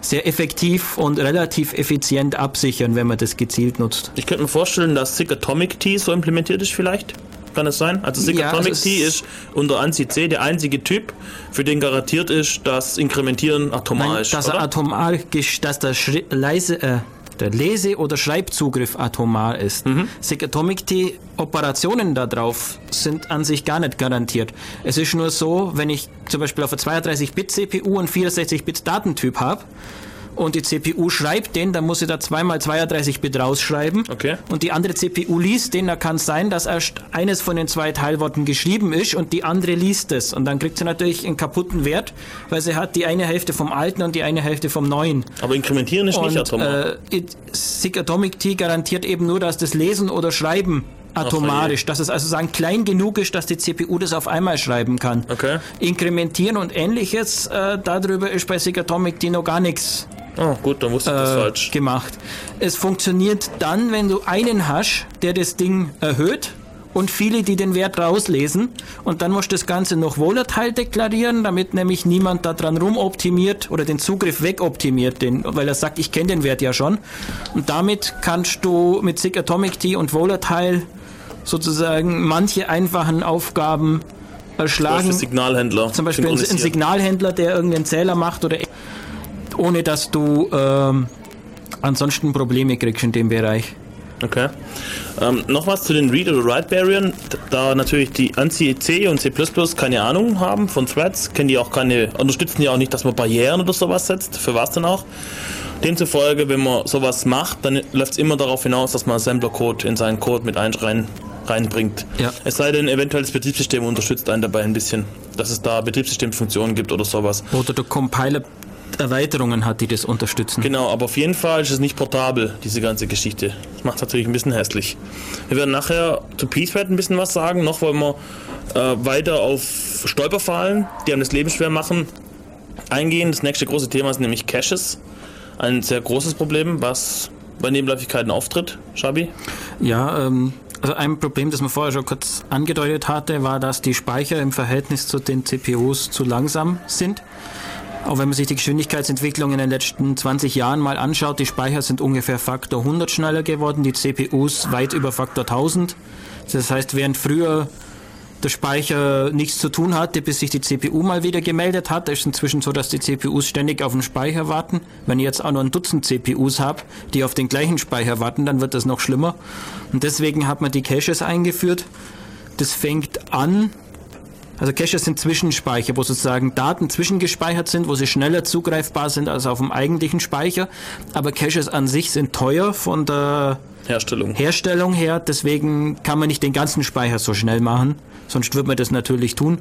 sehr effektiv und relativ effizient absichern, wenn man das gezielt nutzt. Ich könnte mir vorstellen, dass SIG Atomic T so implementiert ist vielleicht. Kann es sein? Also SIG Ja, Atomic also T es- ist unter ANSI C der einzige Typ, für den garantiert ist, dass Inkrementieren atomar Nein, ist. dass oder? er atomar, dass der, Schri leise, äh, der Lese- oder Schreibzugriff atomar ist. Mhm. SIG Atomic T Operationen darauf sind an sich gar nicht garantiert. Es ist nur so, wenn ich zum Beispiel auf einer 32-Bit CPU einen 64-Bit Datentyp habe und die CPU schreibt den, dann muss sie da zweimal 32-Bit rausschreiben. Okay. Und die andere CPU liest den, da kann es sein, dass erst eines von den zwei Teilworten geschrieben ist und die andere liest es. Und dann kriegt sie natürlich einen kaputten Wert, weil sie hat die eine Hälfte vom alten und die eine Hälfte vom neuen. Aber Inkrementieren ist nicht Und atomar. äh, it- SIG Atomic T garantiert eben nur, dass das Lesen oder Schreiben atomar je. ist, dass es also sagen klein genug ist, dass die CPU das auf einmal schreiben kann. Okay. Inkrementieren und ähnliches, äh, darüber ist bei SIG Atomic T noch gar nichts Oh, gut, dann wusste ich das äh, falsch. gemacht. Es funktioniert dann, wenn du einen hast, der das Ding erhöht und viele, die den Wert rauslesen. Und dann musst du das Ganze noch volatile deklarieren, damit nämlich niemand daran rumoptimiert oder den Zugriff wegoptimiert, den, weil er sagt, ich kenne den Wert ja schon. Und damit kannst du mit SIG Atomic T und volatile sozusagen manche einfachen Aufgaben erschlagen. Beispiel Signalhändler. Zum Beispiel ein, ein. Signalhändler, der irgendeinen Zähler macht oder ohne dass du ähm, ansonsten Probleme kriegst in dem Bereich. Okay. Ähm, noch was zu den Read- oder Write-Barrieren. Da natürlich die ANSI C und C++ keine Ahnung haben von Threads, kennen die auch keine, unterstützen die auch nicht, dass man Barrieren oder sowas setzt. Für was denn auch? Demzufolge, wenn man sowas macht, dann läuft es immer darauf hinaus, dass man Assembler-Code in seinen Code mit ein, rein, reinbringt. Ja. Es sei denn, eventuell das Betriebssystem unterstützt einen dabei ein bisschen, dass es da Betriebssystemfunktionen gibt oder sowas. Oder der Compiler Erweiterungen hat, die das unterstützen. Genau, aber auf jeden Fall ist es nicht portabel, diese ganze Geschichte. Das macht es natürlich ein bisschen hässlich. Wir werden nachher zu PeacePad ein bisschen was sagen. Noch wollen wir äh, weiter auf Stolperfallen, die einem das Leben schwer machen, eingehen. Das nächste große Thema ist nämlich Caches. Ein sehr großes Problem, was bei Nebenläufigkeiten auftritt. Shabi? Ja, ähm, also ein Problem, das man vorher schon kurz angedeutet hatte, war, dass die Speicher im Verhältnis zu den CPUs zu langsam sind. Auch wenn man sich die Geschwindigkeitsentwicklung in den letzten 20 Jahren mal anschaut, die Speicher sind ungefähr Faktor 100 schneller geworden, die CPUs weit über Faktor 1000. Das heißt, während früher der Speicher nichts zu tun hatte, bis sich die CPU mal wieder gemeldet hat. Ist inzwischen so, dass die CPUs ständig auf den Speicher warten. Wenn ich jetzt auch noch ein Dutzend CPUs habe, die auf den gleichen Speicher warten, dann wird das noch schlimmer. Und deswegen hat man die Caches eingeführt. Das fängt an, also Caches sind Zwischenspeicher, wo sozusagen Daten zwischengespeichert sind, wo sie schneller zugreifbar sind als auf dem eigentlichen Speicher. Aber Caches an sich sind teuer von der Herstellung. Herstellung her. Deswegen kann man nicht den ganzen Speicher so schnell machen. Sonst würde man das natürlich tun.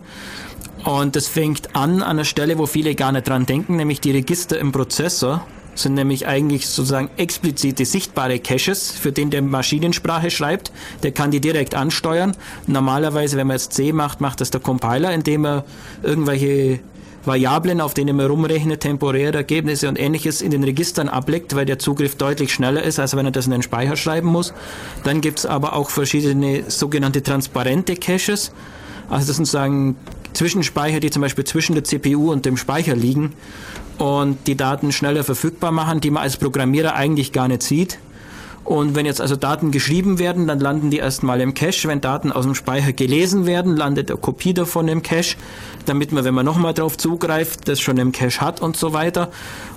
Und das fängt an an einer Stelle, wo viele gar nicht dran denken, nämlich die Register im Prozessor sind nämlich eigentlich sozusagen explizite sichtbare Caches, für den der Maschinensprache schreibt. Der kann die direkt ansteuern. Normalerweise, wenn man jetzt C macht, macht das der Compiler, indem er irgendwelche Variablen, auf denen man rumrechnet, temporäre Ergebnisse und ähnliches in den Registern ablegt, weil der Zugriff deutlich schneller ist, als wenn er das in den Speicher schreiben muss. Dann gibt's aber auch verschiedene sogenannte transparente Caches. Also das sind sozusagen Zwischenspeicher, die zum Beispiel zwischen der CPU und dem Speicher liegen und die Daten schneller verfügbar machen, die man als Programmierer eigentlich gar nicht sieht. Und wenn jetzt also Daten geschrieben werden, dann landen die erstmal im Cache. Wenn Daten aus dem Speicher gelesen werden, landet eine Kopie davon im Cache, damit man, wenn man nochmal drauf zugreift, das schon im Cache hat und so weiter.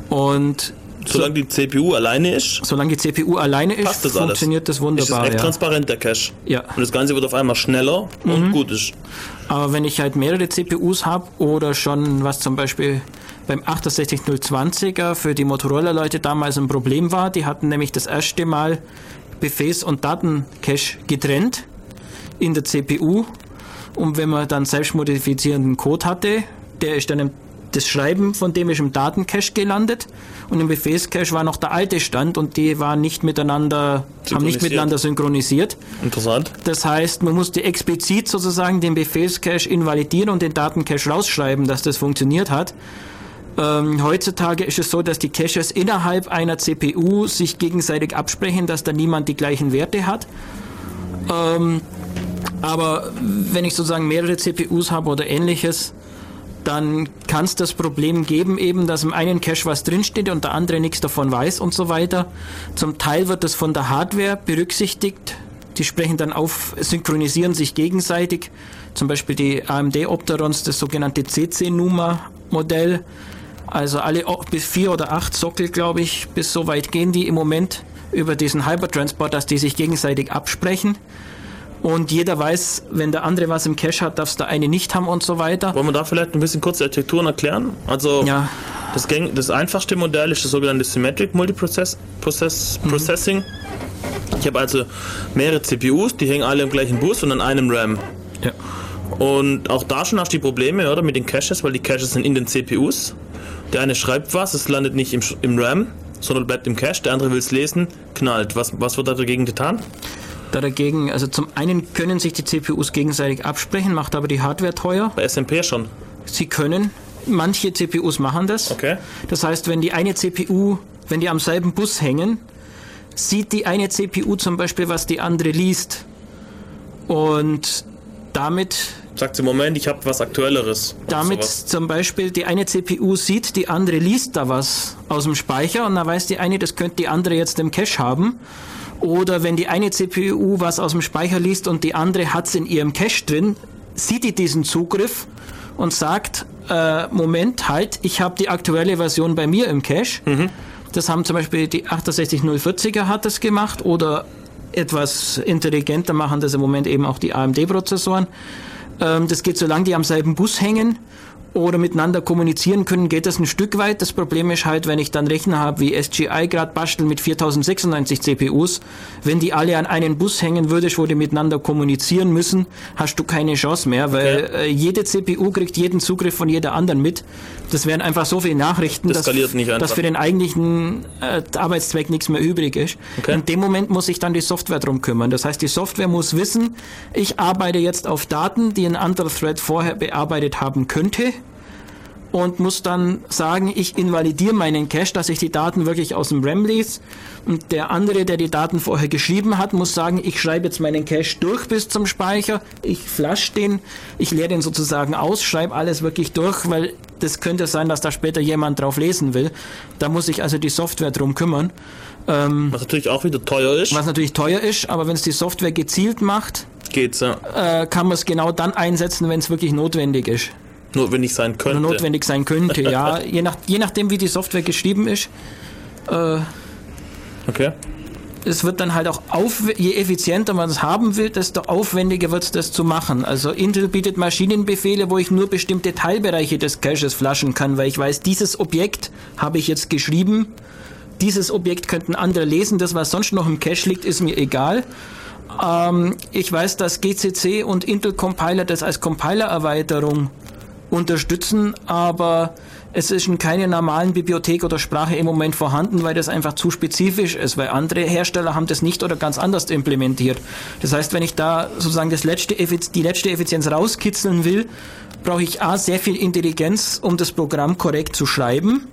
Und Solange die CPU alleine ist, solange die CPU alleine ist, das alles? funktioniert das ist wunderbar. es echt ja. transparent, der Cache. Ja. Und das Ganze wird auf einmal schneller und gut ist. Aber wenn ich halt mehrere CPUs habe oder schon was zum Beispiel beim 68020er für die Motorola-Leute damals ein Problem war, die hatten nämlich das erste Mal Befehls- und Datencache getrennt in der CPU. Und wenn man dann selbstmodifizierenden Code hatte, der ist dann im, das Schreiben von dem ist im Datencache gelandet und im Befehlscache war noch der alte Stand und die waren nicht miteinander, haben nicht Synchronisiert. miteinander synchronisiert. Interessant. Das heißt, man musste explizit sozusagen den Befehlscache invalidieren und den Datencache rausschreiben, dass das funktioniert hat. Ähm, heutzutage ist es so, dass die Caches innerhalb einer CPU sich gegenseitig absprechen, dass da niemand die gleichen Werte hat. Ähm, aber wenn ich sozusagen mehrere CPUs habe oder ähnliches, dann kann es das Problem geben, eben, dass im einen Cache was drinsteht und der andere nichts davon weiß und so weiter. Zum Teil wird das von der Hardware berücksichtigt. Die sprechen dann auf, synchronisieren sich gegenseitig. Zum Beispiel die AMD Opterons, das sogenannte CC-Numa-Modell. Also alle bis vier oder acht Sockel, glaube ich, bis so weit gehen die im Moment über diesen Hypertransport, dass die sich gegenseitig absprechen. Und jeder weiß, wenn der andere was im Cache hat, darf es der eine nicht haben und so weiter. Wollen wir da vielleicht ein bisschen kurz die Architekturen erklären? Also Ja. das, gäng- das einfachste Modell ist das sogenannte Symmetric Multiprocess Process, Processing. Ich habe also mehrere CPUs, die hängen alle im gleichen Bus und an einem RAM. Ja. Und auch da schon hast du die Probleme, oder? Mit den Caches, weil die Caches sind in den CPUs. Der eine schreibt was, es landet nicht im, im RAM, sondern bleibt im Cache. Der andere will es lesen, knallt. Was, was wird da dagegen getan? Da dagegen, also zum einen können sich die CPUs gegenseitig absprechen, macht aber die Hardware teuer. Bei SMP schon. Sie können, manche CPUs machen das. Okay. Das heißt, wenn die eine CPU, wenn die am selben Bus hängen, sieht die eine CPU zum Beispiel, was die andere liest. Und damit Sagt sie, Moment, ich habe was Aktuelleres. Damit sowas. zum Beispiel die eine CPU sieht, die andere liest da was aus dem Speicher und dann weiß die eine, das könnte die andere jetzt im Cache haben. Oder wenn die eine CPU was aus dem Speicher liest und die andere hat's in ihrem Cache drin, sieht die diesen Zugriff und sagt, äh, Moment, halt, ich habe die aktuelle Version bei mir im Cache. Das haben zum Beispiel die 68040er hat das gemacht oder etwas intelligenter machen das im Moment eben auch die AMD-Prozessoren. Ähm, das geht, solange die am selben Bus hängen oder miteinander kommunizieren können, geht das ein Stück weit. Das Problem ist halt, wenn ich dann Rechner habe wie SGI gerade basteln mit 4096 CPUs, wenn die alle an einen Bus hängen würdest, wo die miteinander kommunizieren müssen, hast du keine Chance mehr, weil Okay. äh, jede CPU kriegt jeden Zugriff von jeder anderen mit. Das wären einfach so viele Nachrichten, Das dass, dass für den eigentlichen äh, Arbeitszweck nichts mehr übrig ist. Okay. In dem Moment muss sich dann die Software drum kümmern. Das heißt, die Software muss wissen, ich arbeite jetzt auf Daten, die ein anderer Thread vorher bearbeitet haben könnte und muss dann sagen, ich invalidiere meinen Cache, dass ich die Daten wirklich aus dem RAM lese. Und der andere, der die Daten vorher geschrieben hat, muss sagen, ich schreibe jetzt meinen Cache durch bis zum Speicher, ich flash den, ich leere den sozusagen aus, schreibe alles wirklich durch, weil das könnte sein, dass da später jemand drauf lesen will. Da muss sich also die Software drum kümmern. Was natürlich auch wieder teuer ist. Was natürlich teuer ist, aber wenn es die Software gezielt macht, Geht's ja. äh, kann man es genau dann einsetzen, wenn es wirklich notwendig ist. Notwendig sein könnte. Oder notwendig sein könnte, ja. Je, nach, je nachdem, wie die Software geschrieben ist. Okay. Es wird dann halt auch, auf, je effizienter man es haben will, desto aufwendiger wird es, das zu machen. Also Intel bietet Maschinenbefehle, wo ich nur bestimmte Teilbereiche des Caches flaschen kann, weil ich weiß, dieses Objekt habe ich jetzt geschrieben. Dieses Objekt könnten andere lesen. Das, was sonst noch im Cache liegt, ist mir egal. Ähm, ich weiß, dass GCC und Intel Compiler das als Compiler-Erweiterung unterstützen, aber es ist in keiner normalen Bibliothek oder Sprache im Moment vorhanden, weil das einfach zu spezifisch ist, weil andere Hersteller haben das nicht oder ganz anders implementiert. Das heißt, wenn ich da sozusagen das letzte Effiz die letzte Effizienz rauskitzeln will, brauche ich A, sehr viel Intelligenz, um das Programm korrekt zu schreiben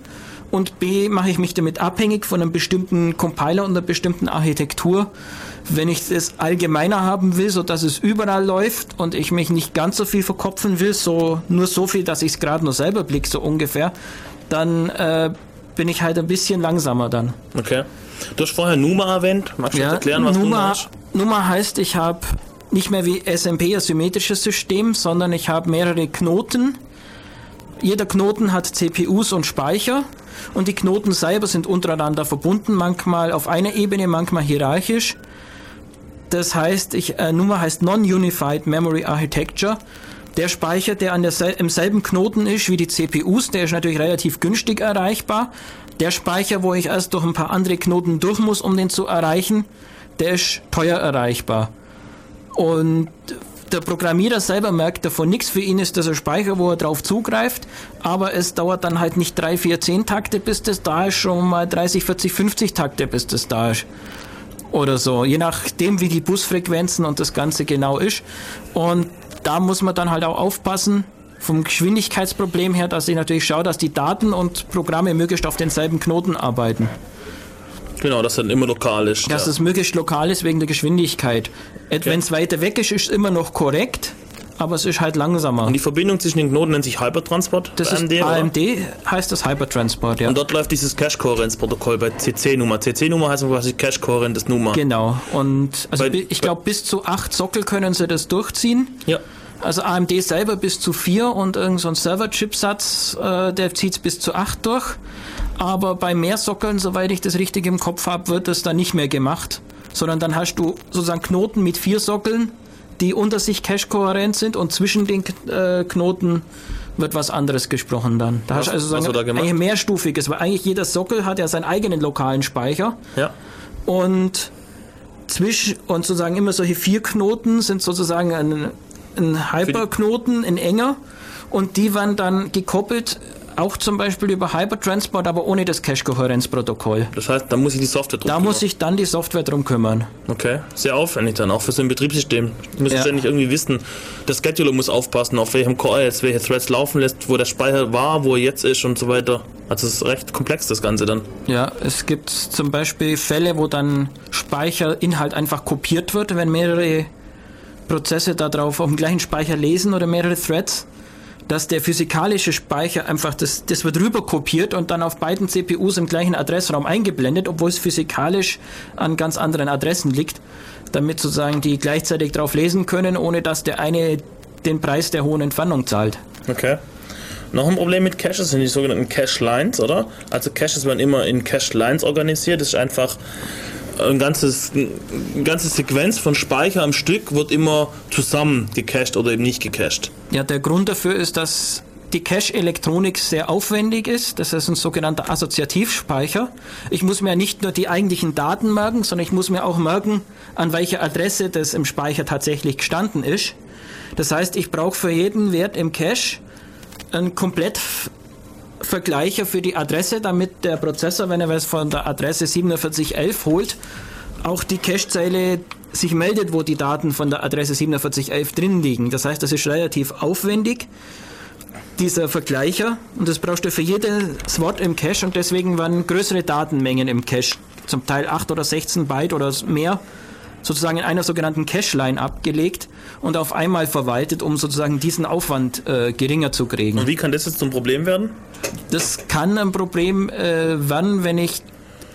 und B, mache ich mich damit abhängig von einem bestimmten Compiler und einer bestimmten Architektur. Wenn ich es allgemeiner haben will, so dass es überall läuft und ich mich nicht ganz so viel verkopfen will, so nur so viel, dass ich es gerade nur selber blick, so ungefähr, dann äh, bin ich halt ein bisschen langsamer dann. Okay. Du hast vorher Numa erwähnt. Magst du jetzt erklären, was Numa Numa? Numa heißt, ich habe nicht mehr wie SMP ein symmetrisches System, sondern ich habe mehrere Knoten. Jeder Knoten hat CPUs und Speicher und die Knoten selber sind untereinander verbunden, manchmal auf einer Ebene, manchmal hierarchisch. Das heißt, ich, äh, Nummer heißt Non-Unified Memory Architecture. Der Speicher, der an der im selben Knoten ist wie die CPUs, der ist natürlich relativ günstig erreichbar. Der Speicher, wo ich erst durch ein paar andere Knoten durch muss, um den zu erreichen, der ist teuer erreichbar. Und der Programmierer selber merkt davon nichts. Für ihn ist das ein Speicher, wo er drauf zugreift. Aber es dauert dann halt nicht drei, vier, zehn Takte, bis das da ist, schon mal 30, 40, 50 Takte, bis das da ist. Oder so. Je nachdem, wie die Busfrequenzen und das Ganze genau ist. Und da muss man dann halt auch aufpassen, vom Geschwindigkeitsproblem her, dass ich natürlich schaue, dass die Daten und Programme möglichst auf denselben Knoten arbeiten. Genau, das dann immer lokal ist. Dass ja. es möglichst lokal ist wegen der Geschwindigkeit. Wenn es weiter weg ist, ist es immer noch korrekt, aber es ist halt langsamer. Und die Verbindung zwischen den Knoten nennt sich Hypertransport. Das ist AMD, oder? AMD, heißt das Hypertransport, ja. Und dort läuft dieses Cache-Kohärenz-Protokoll bei CC-Nummer. CC-Nummer heißt quasi Cache-Kohärentes Nummer. Genau. Und also Bei- ich glaube, bis zu acht Sockel können sie das durchziehen. Ja. Also AMD selber bis zu vier und irgend so Server-Chipsatz, äh, der zieht bis zu acht durch. Aber bei mehr Sockeln, soweit ich das richtig im Kopf habe, wird das dann nicht mehr gemacht. Sondern dann hast du sozusagen Knoten mit vier Sockeln, die unter sich cache-kohärent sind und zwischen den äh, Knoten wird was anderes gesprochen dann. Da Was- hast du also sagen, gemacht? eigentlich mehrstufiges, weil eigentlich jeder Sockel hat ja seinen eigenen lokalen Speicher. Ja. Und zwischen und sozusagen immer solche vier Knoten sind sozusagen ein, ein Hyperknoten, ein enger, und die werden dann gekoppelt, auch zum Beispiel über Hypertransport, aber ohne das Cache-Kohärenzprotokoll. Das heißt, da muss ich die Software drum Da muss sich dann die Software drum kümmern. Okay, sehr aufwendig dann, auch für so ein Betriebssystem. Du musst Ja. ständig irgendwie wissen, der Scheduler muss aufpassen, auf welchem Core jetzt welche Threads laufen lässt, wo der Speicher war, wo er jetzt ist und so weiter. Also es ist recht komplex, das Ganze dann. Ja, es gibt zum Beispiel Fälle, wo dann Speicherinhalt einfach kopiert wird, wenn mehrere Prozesse darauf auf dem gleichen Speicher lesen oder mehrere Threads, dass der physikalische Speicher einfach, das, das wird rüber kopiert und dann auf beiden CPUs im gleichen Adressraum eingeblendet, obwohl es physikalisch an ganz anderen Adressen liegt, damit sozusagen die gleichzeitig drauf lesen können, ohne dass der eine den Preis der hohen Entfernung zahlt. Okay. Noch ein Problem mit Caches sind die sogenannten Cache Lines, oder? Also Caches werden immer in Cache Lines organisiert. Das ist einfach ein ganzes, eine ganze Sequenz von Speicher am Stück wird immer zusammen gecached oder eben nicht gecached. Ja, der Grund dafür ist, dass die Cache-Elektronik sehr aufwendig ist. Das ist ein sogenannter Assoziativspeicher. Ich muss mir nicht nur die eigentlichen Daten merken, sondern ich muss mir auch merken, an welcher Adresse das im Speicher tatsächlich gestanden ist. Das heißt, ich brauche für jeden Wert im Cache einen komplett Vergleicher für die Adresse, damit der Prozessor, wenn er was von der Adresse 4711 holt, auch die Cache-Zeile sich meldet, wo die Daten von der Adresse 4711 drin liegen. Das heißt, das ist relativ aufwendig, dieser Vergleicher. Und das brauchst du für jedes Wort im Cache und deswegen waren größere Datenmengen im Cache, zum Teil 8 oder 16 Byte oder mehr, sozusagen in einer sogenannten Cache-Line abgelegt und auf einmal verwaltet, um sozusagen diesen Aufwand äh, geringer zu kriegen. Und wie kann das jetzt zum Problem werden? Das kann ein Problem äh, werden, wenn ich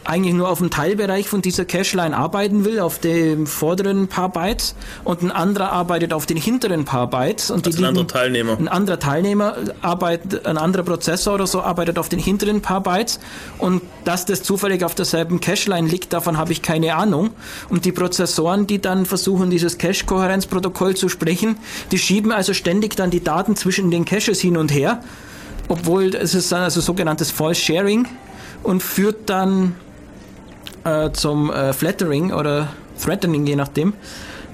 eigentlich nur auf einem Teilbereich von dieser Cache-Line arbeiten will, auf dem vorderen paar Bytes und ein anderer arbeitet auf den hinteren paar Bytes. Und also die ein anderer Teilnehmer. Ein anderer Teilnehmer arbeitet, ein anderer Prozessor oder so arbeitet auf den hinteren paar Bytes und dass das zufällig auf derselben Cache-Line liegt, davon habe ich keine Ahnung. Und die Prozessoren, die dann versuchen, dieses Cache-Kohärenzprotokoll zu sprechen, die schieben also ständig dann die Daten zwischen den Caches hin und her, obwohl es ist also sogenanntes False Sharing und führt dann äh, zum äh, Flattering oder Threatening, je nachdem.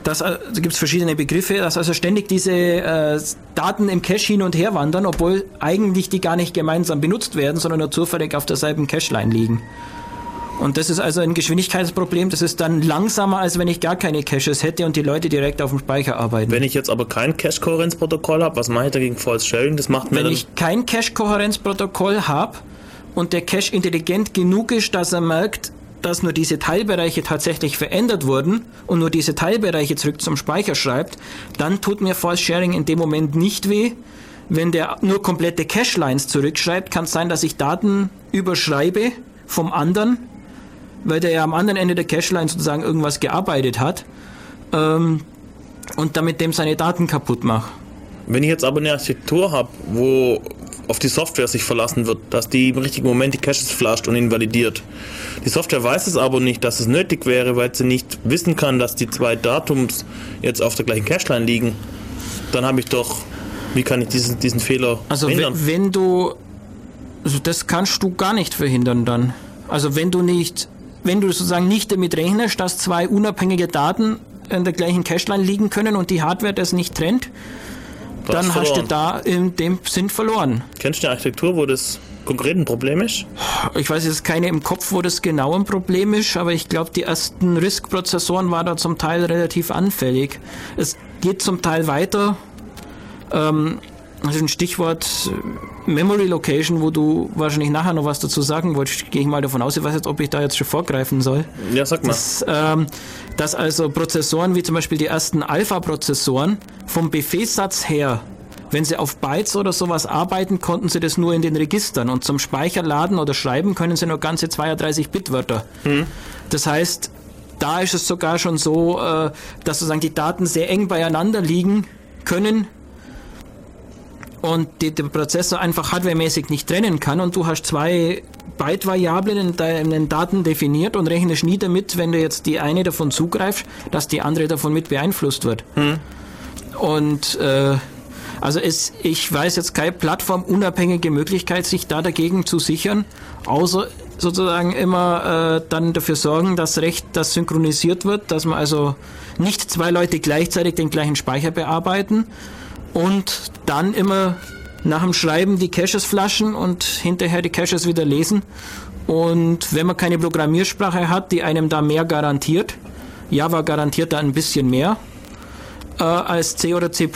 Das, äh, da gibt es verschiedene Begriffe, dass also ständig diese äh, Daten im Cache hin und her wandern, obwohl eigentlich die gar nicht gemeinsam benutzt werden, sondern nur zufällig auf derselben Cache-Line liegen. Und das ist also ein Geschwindigkeitsproblem. Das ist dann langsamer, als wenn ich gar keine Caches hätte und die Leute direkt auf dem Speicher arbeiten. Wenn ich jetzt aber kein Cache-Kohärenzprotokoll habe, was mache ich dagegen False Sharing? Das macht mir Wenn dann ich kein Cache-Kohärenzprotokoll habe und der Cache intelligent genug ist, dass er merkt, dass nur diese Teilbereiche tatsächlich verändert wurden und nur diese Teilbereiche zurück zum Speicher schreibt, dann tut mir False Sharing in dem Moment nicht weh. Wenn der nur komplette Cache-Lines zurückschreibt, kann es sein, dass ich Daten überschreibe vom anderen, weil der ja am anderen Ende der Cache-Line sozusagen irgendwas gearbeitet hat ähm, und damit dem seine Daten kaputt mache. Wenn ich jetzt aber eine Architektur habe, wo auf die Software sich verlassen wird, dass die im richtigen Moment die Caches flasht und invalidiert. Die Software weiß es aber nicht, dass es nötig wäre, weil sie nicht wissen kann, dass die zwei Datums jetzt auf der gleichen Cache-Line liegen. Dann habe ich doch, wie kann ich diesen, diesen Fehler Also verhindern? wenn, wenn du, also das kannst du gar nicht verhindern dann. Also wenn du nicht, wenn du sozusagen nicht damit rechnest, dass zwei unabhängige Daten in der gleichen Cache-Line liegen können und die Hardware das nicht trennt, Dann hast du verloren. da in dem Sinn verloren. Kennst du eine Architektur, wo das konkret ein Problem ist? Ich weiß jetzt keine im Kopf, wo das genau ein Problem ist, aber ich glaube, die ersten RISC-Prozessoren waren da zum Teil relativ anfällig. Es geht zum Teil weiter. Ähm, das ist ein Stichwort äh, Memory Location, wo du wahrscheinlich nachher noch was dazu sagen wolltest. Gehe ich mal davon aus. Ich weiß jetzt, ob ich da jetzt schon vorgreifen soll. Ja, sag mal. dass, ähm, dass also Prozessoren wie zum Beispiel die ersten Alpha-Prozessoren vom Befehlssatz her, wenn sie auf Bytes oder sowas arbeiten, konnten sie das nur in den Registern und zum Speicherladen oder Schreiben können sie nur ganze 32 Bit-Wörter. Das heißt, da ist es sogar schon so, äh, dass sozusagen die Daten sehr eng beieinander liegen können und die, der Prozessor einfach hardwaremäßig nicht trennen kann und du hast zwei Byte-Variablen in deinen Daten definiert und rechnest nie damit, wenn du jetzt die eine davon zugreifst, dass die andere davon mit beeinflusst wird. Und äh, also es, ich weiß jetzt keine plattformunabhängige Möglichkeit, sich da dagegen zu sichern, außer sozusagen immer äh, dann dafür sorgen, dass recht das synchronisiert wird, dass man also nicht zwei Leute gleichzeitig den gleichen Speicher bearbeiten und dann immer nach dem Schreiben die Caches flaschen und hinterher die Caches wieder lesen. Und wenn man keine Programmiersprache hat, die einem da mehr garantiert, Java garantiert da ein bisschen mehr äh, als C oder C++,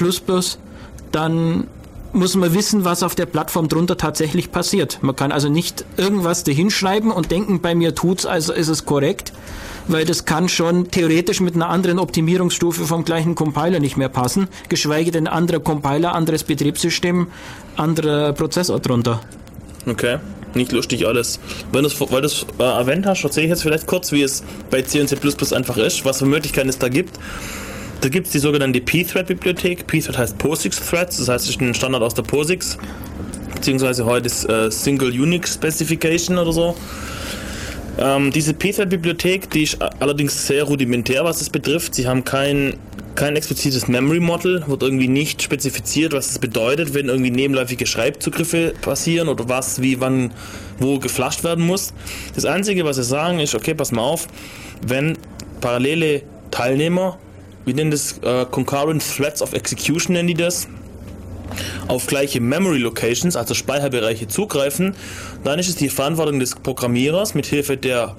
dann muss man wissen, was auf der Plattform drunter tatsächlich passiert. Man kann also nicht irgendwas dahinschreiben und denken, bei mir tut's, also ist es korrekt, weil das kann schon theoretisch mit einer anderen Optimierungsstufe vom gleichen Compiler nicht mehr passen, geschweige denn anderer Compiler, anderes Betriebssystem, anderer Prozessor drunter. Okay, nicht lustig alles. Wenn du's, weil du es äh, erwähnt hast, erzähle ich jetzt vielleicht kurz, wie es bei C und C++ einfach ist, was für Möglichkeiten es da gibt. Da gibt es die sogenannte P-Thread-Bibliothek. P-Thread heißt POSIX-Threads, das heißt, es ist ein Standard aus der POSIX, beziehungsweise heute ist äh, Single Unix Specification oder so. Ähm, diese P-Thread-Bibliothek, die ist allerdings sehr rudimentär, was es betrifft. Sie haben kein kein explizites Memory Model, wird irgendwie nicht spezifiziert, was es bedeutet, wenn irgendwie nebenläufige Schreibzugriffe passieren oder was, wie, wann, wo geflasht werden muss. Das Einzige, was sie sagen, ist, okay, pass mal auf, wenn parallele Teilnehmer, wir nennen das äh, Concurrent Threads of Execution, nennen die das, auf gleiche Memory Locations, also Speicherbereiche, zugreifen, dann ist es die Verantwortung des Programmierers, mit Hilfe der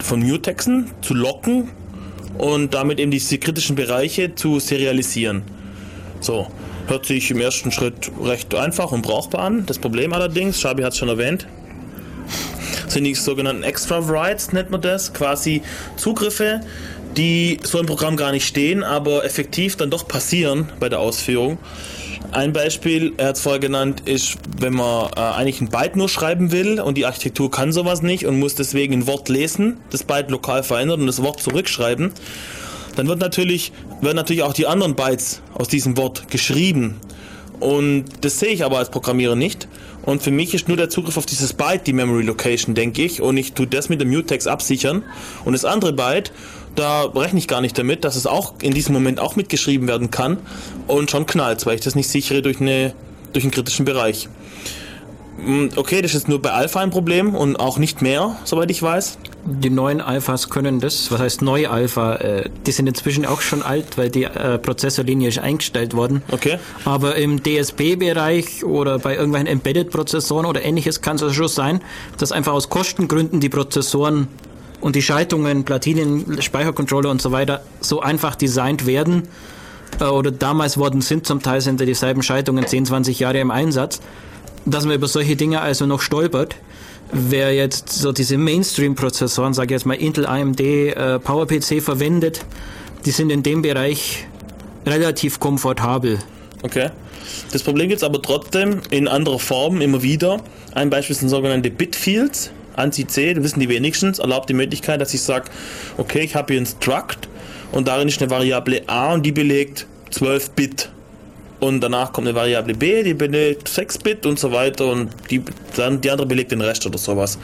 von Mutexen zu locken und damit eben diese kritischen Bereiche zu serialisieren. So, hört sich im ersten Schritt recht einfach und brauchbar an. Das Problem allerdings, Schabi hat es schon erwähnt, sind die sogenannten Extra Writes, nennt man das, quasi Zugriffe, die so im Programm gar nicht stehen, aber effektiv dann doch passieren bei der Ausführung. Ein Beispiel, er hat es vorher genannt, ist, wenn man äh, eigentlich ein Byte nur schreiben will und die Architektur kann sowas nicht und muss deswegen ein Wort lesen, das Byte lokal verändern und das Wort zurückschreiben, dann wird natürlich, werden natürlich auch die anderen Bytes aus diesem Wort geschrieben. Und das sehe ich aber als Programmierer nicht. Und für mich ist nur der Zugriff auf dieses Byte die Memory Location, denke ich. Und ich tue das mit dem Mutex absichern. Und das andere Byte da rechne ich gar nicht damit, dass es auch in diesem Moment auch mitgeschrieben werden kann und schon knallt, weil ich das nicht sichere durch, eine, durch einen kritischen Bereich. Hm, okay, das ist nur bei Alpha ein Problem und auch nicht mehr, soweit ich weiß. Die neuen Alphas können das. Was heißt neue Alpha? Äh, die sind inzwischen auch schon alt, weil die äh, Prozessorlinie ist eingestellt worden. Okay. Aber im DSP-Bereich oder bei irgendwelchen Embedded-Prozessoren oder ähnliches kann es also schon sein, dass einfach aus Kostengründen die Prozessoren und die Schaltungen, Platinen, Speichercontroller und so weiter so einfach designt werden äh, oder damals worden sind, zum Teil sind ja dieselben Schaltungen 10, 20 Jahre im Einsatz, dass man über solche Dinge also noch stolpert. Wer jetzt so diese Mainstream-Prozessoren, sage ich jetzt mal Intel, AMD, äh, PowerPC verwendet, die sind in dem Bereich relativ komfortabel. Okay. Das Problem gibt es aber trotzdem in anderer Form immer wieder. Ein Beispiel sind sogenannte Bitfields. ANSI-C, das wissen die wenigstens, erlaubt die Möglichkeit, dass ich sage, okay, ich habe hier ein Struct und darin ist eine Variable a und die belegt 12 Bit. Und danach kommt eine Variable b, die belegt 6 Bit und so weiter und die, dann die andere belegt den Rest oder sowas.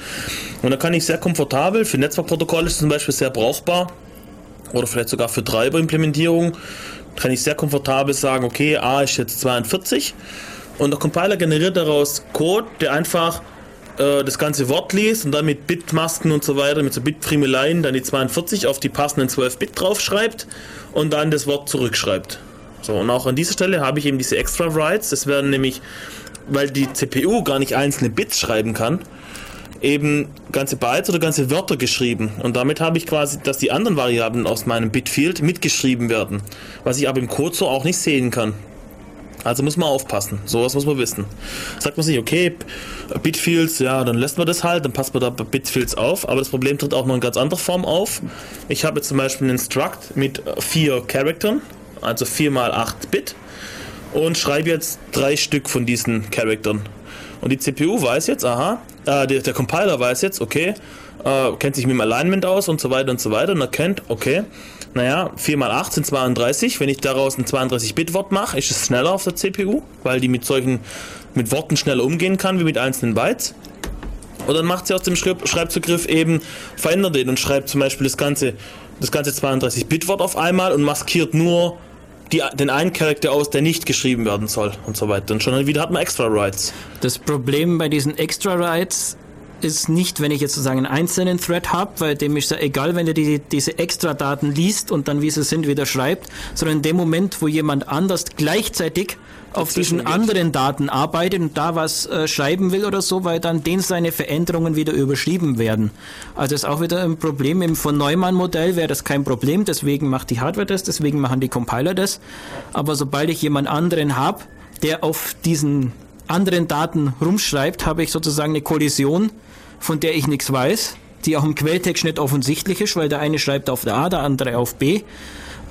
Und da kann ich sehr komfortabel, für Netzwerkprotokolle ist zum Beispiel sehr brauchbar oder vielleicht sogar für Treiber-Implementierung, kann ich sehr komfortabel sagen, okay, a ist jetzt 42 und der Compiler generiert daraus Code, der einfach äh, das ganze Wort liest und dann mit Bitmasken und so weiter, mit so Bitfriemeleien, dann die 42 auf die passenden 12 Bit draufschreibt und dann das Wort zurückschreibt. So, und auch an dieser Stelle habe ich eben diese Extra Writes. Das werden nämlich, weil die CPU gar nicht einzelne Bits schreiben kann, eben ganze Bytes oder ganze Wörter geschrieben. Und damit habe ich quasi, dass die anderen Variablen aus meinem Bitfield mitgeschrieben werden, was ich aber im Code so auch nicht sehen kann. Also muss man aufpassen. Sowas muss man wissen. Sagt man sich, okay, Bitfields, ja, dann lässt man das halt, dann passt man da Bitfields auf. Aber das Problem tritt auch noch in ganz anderer Form auf. Ich habe jetzt zum Beispiel einen Struct mit vier Charaktern, also 4 mal 8 Bit, und schreibe jetzt drei Stück von diesen Charaktern. Und die CPU weiß jetzt, aha, äh, der, der Compiler weiß jetzt, okay, äh, kennt sich mit dem Alignment aus und so weiter und so weiter und erkennt, okay, naja, 4 mal 8 sind 32. Wenn ich daraus ein 32-Bit-Wort mache, ist es schneller auf der CPU, weil die mit solchen, mit Worten schneller umgehen kann, wie mit einzelnen Bytes. Und dann macht sie aus dem Schreibzugriff eben, verändert den und schreibt zum Beispiel das ganze, das ganze 32-Bit-Wort auf einmal und maskiert nur die, den einen Charakter aus, der nicht geschrieben werden soll und so weiter. Und schon wieder hat man Extra Rights. Das Problem bei diesen Extra Rights ist nicht, wenn ich jetzt sozusagen einen einzelnen Thread habe, weil dem ist ja egal, wenn er die, diese Extra-Daten liest und dann, wie sie sind, wieder schreibt, sondern in dem Moment, wo jemand anders gleichzeitig auf diesen anderen Daten arbeitet und da was äh, schreiben will oder so, weil dann den seine Veränderungen wieder überschrieben werden. Also ist auch wieder ein Problem. Im von Neumann-Modell wäre das kein Problem, deswegen macht die Hardware das, deswegen machen die Compiler das. Aber sobald ich jemand anderen habe, der auf diesen anderen Daten rumschreibt, habe ich sozusagen eine Kollision von der ich nichts weiß, die auch im Quelltext nicht offensichtlich ist, weil der eine schreibt auf A, der andere auf B.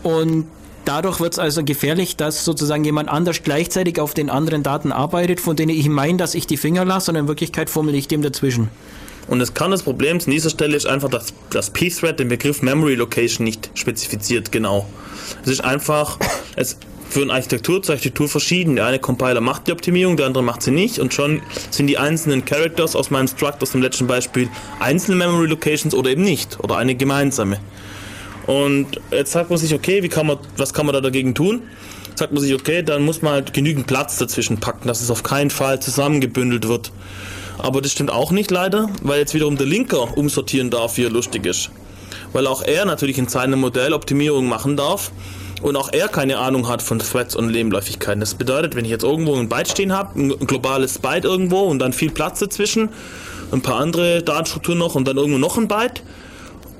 Und dadurch wird es also gefährlich, dass sozusagen jemand anders gleichzeitig auf den anderen Daten arbeitet, von denen ich meine, dass ich die Finger lasse, und in Wirklichkeit fummel ich dem dazwischen. Und das kann des Problems an dieser Stelle ist einfach, dass das P-Thread den Begriff Memory Location nicht spezifiziert genau. Es ist einfach, es für eine Architektur zur Architektur verschieden. Der eine Compiler macht die Optimierung, der andere macht sie nicht und schon sind die einzelnen Characters aus meinem Struct aus dem letzten Beispiel einzelne Memory Locations oder eben nicht oder eine gemeinsame. Und jetzt sagt man sich, okay, wie kann man, was kann man da dagegen tun? Sagt man sich, okay, dann muss man halt genügend Platz dazwischen packen, dass es auf keinen Fall zusammengebündelt wird. Aber das stimmt auch nicht leider, weil jetzt wiederum der Linker umsortieren darf, wie er lustig ist. Weil auch er natürlich in seinem Modell Optimierung machen darf und auch er keine Ahnung hat von Threads und Nebenläufigkeiten. Das bedeutet, wenn ich jetzt irgendwo ein Byte stehen habe, ein globales Byte irgendwo und dann viel Platz dazwischen, ein paar andere Datenstrukturen noch und dann irgendwo noch ein Byte,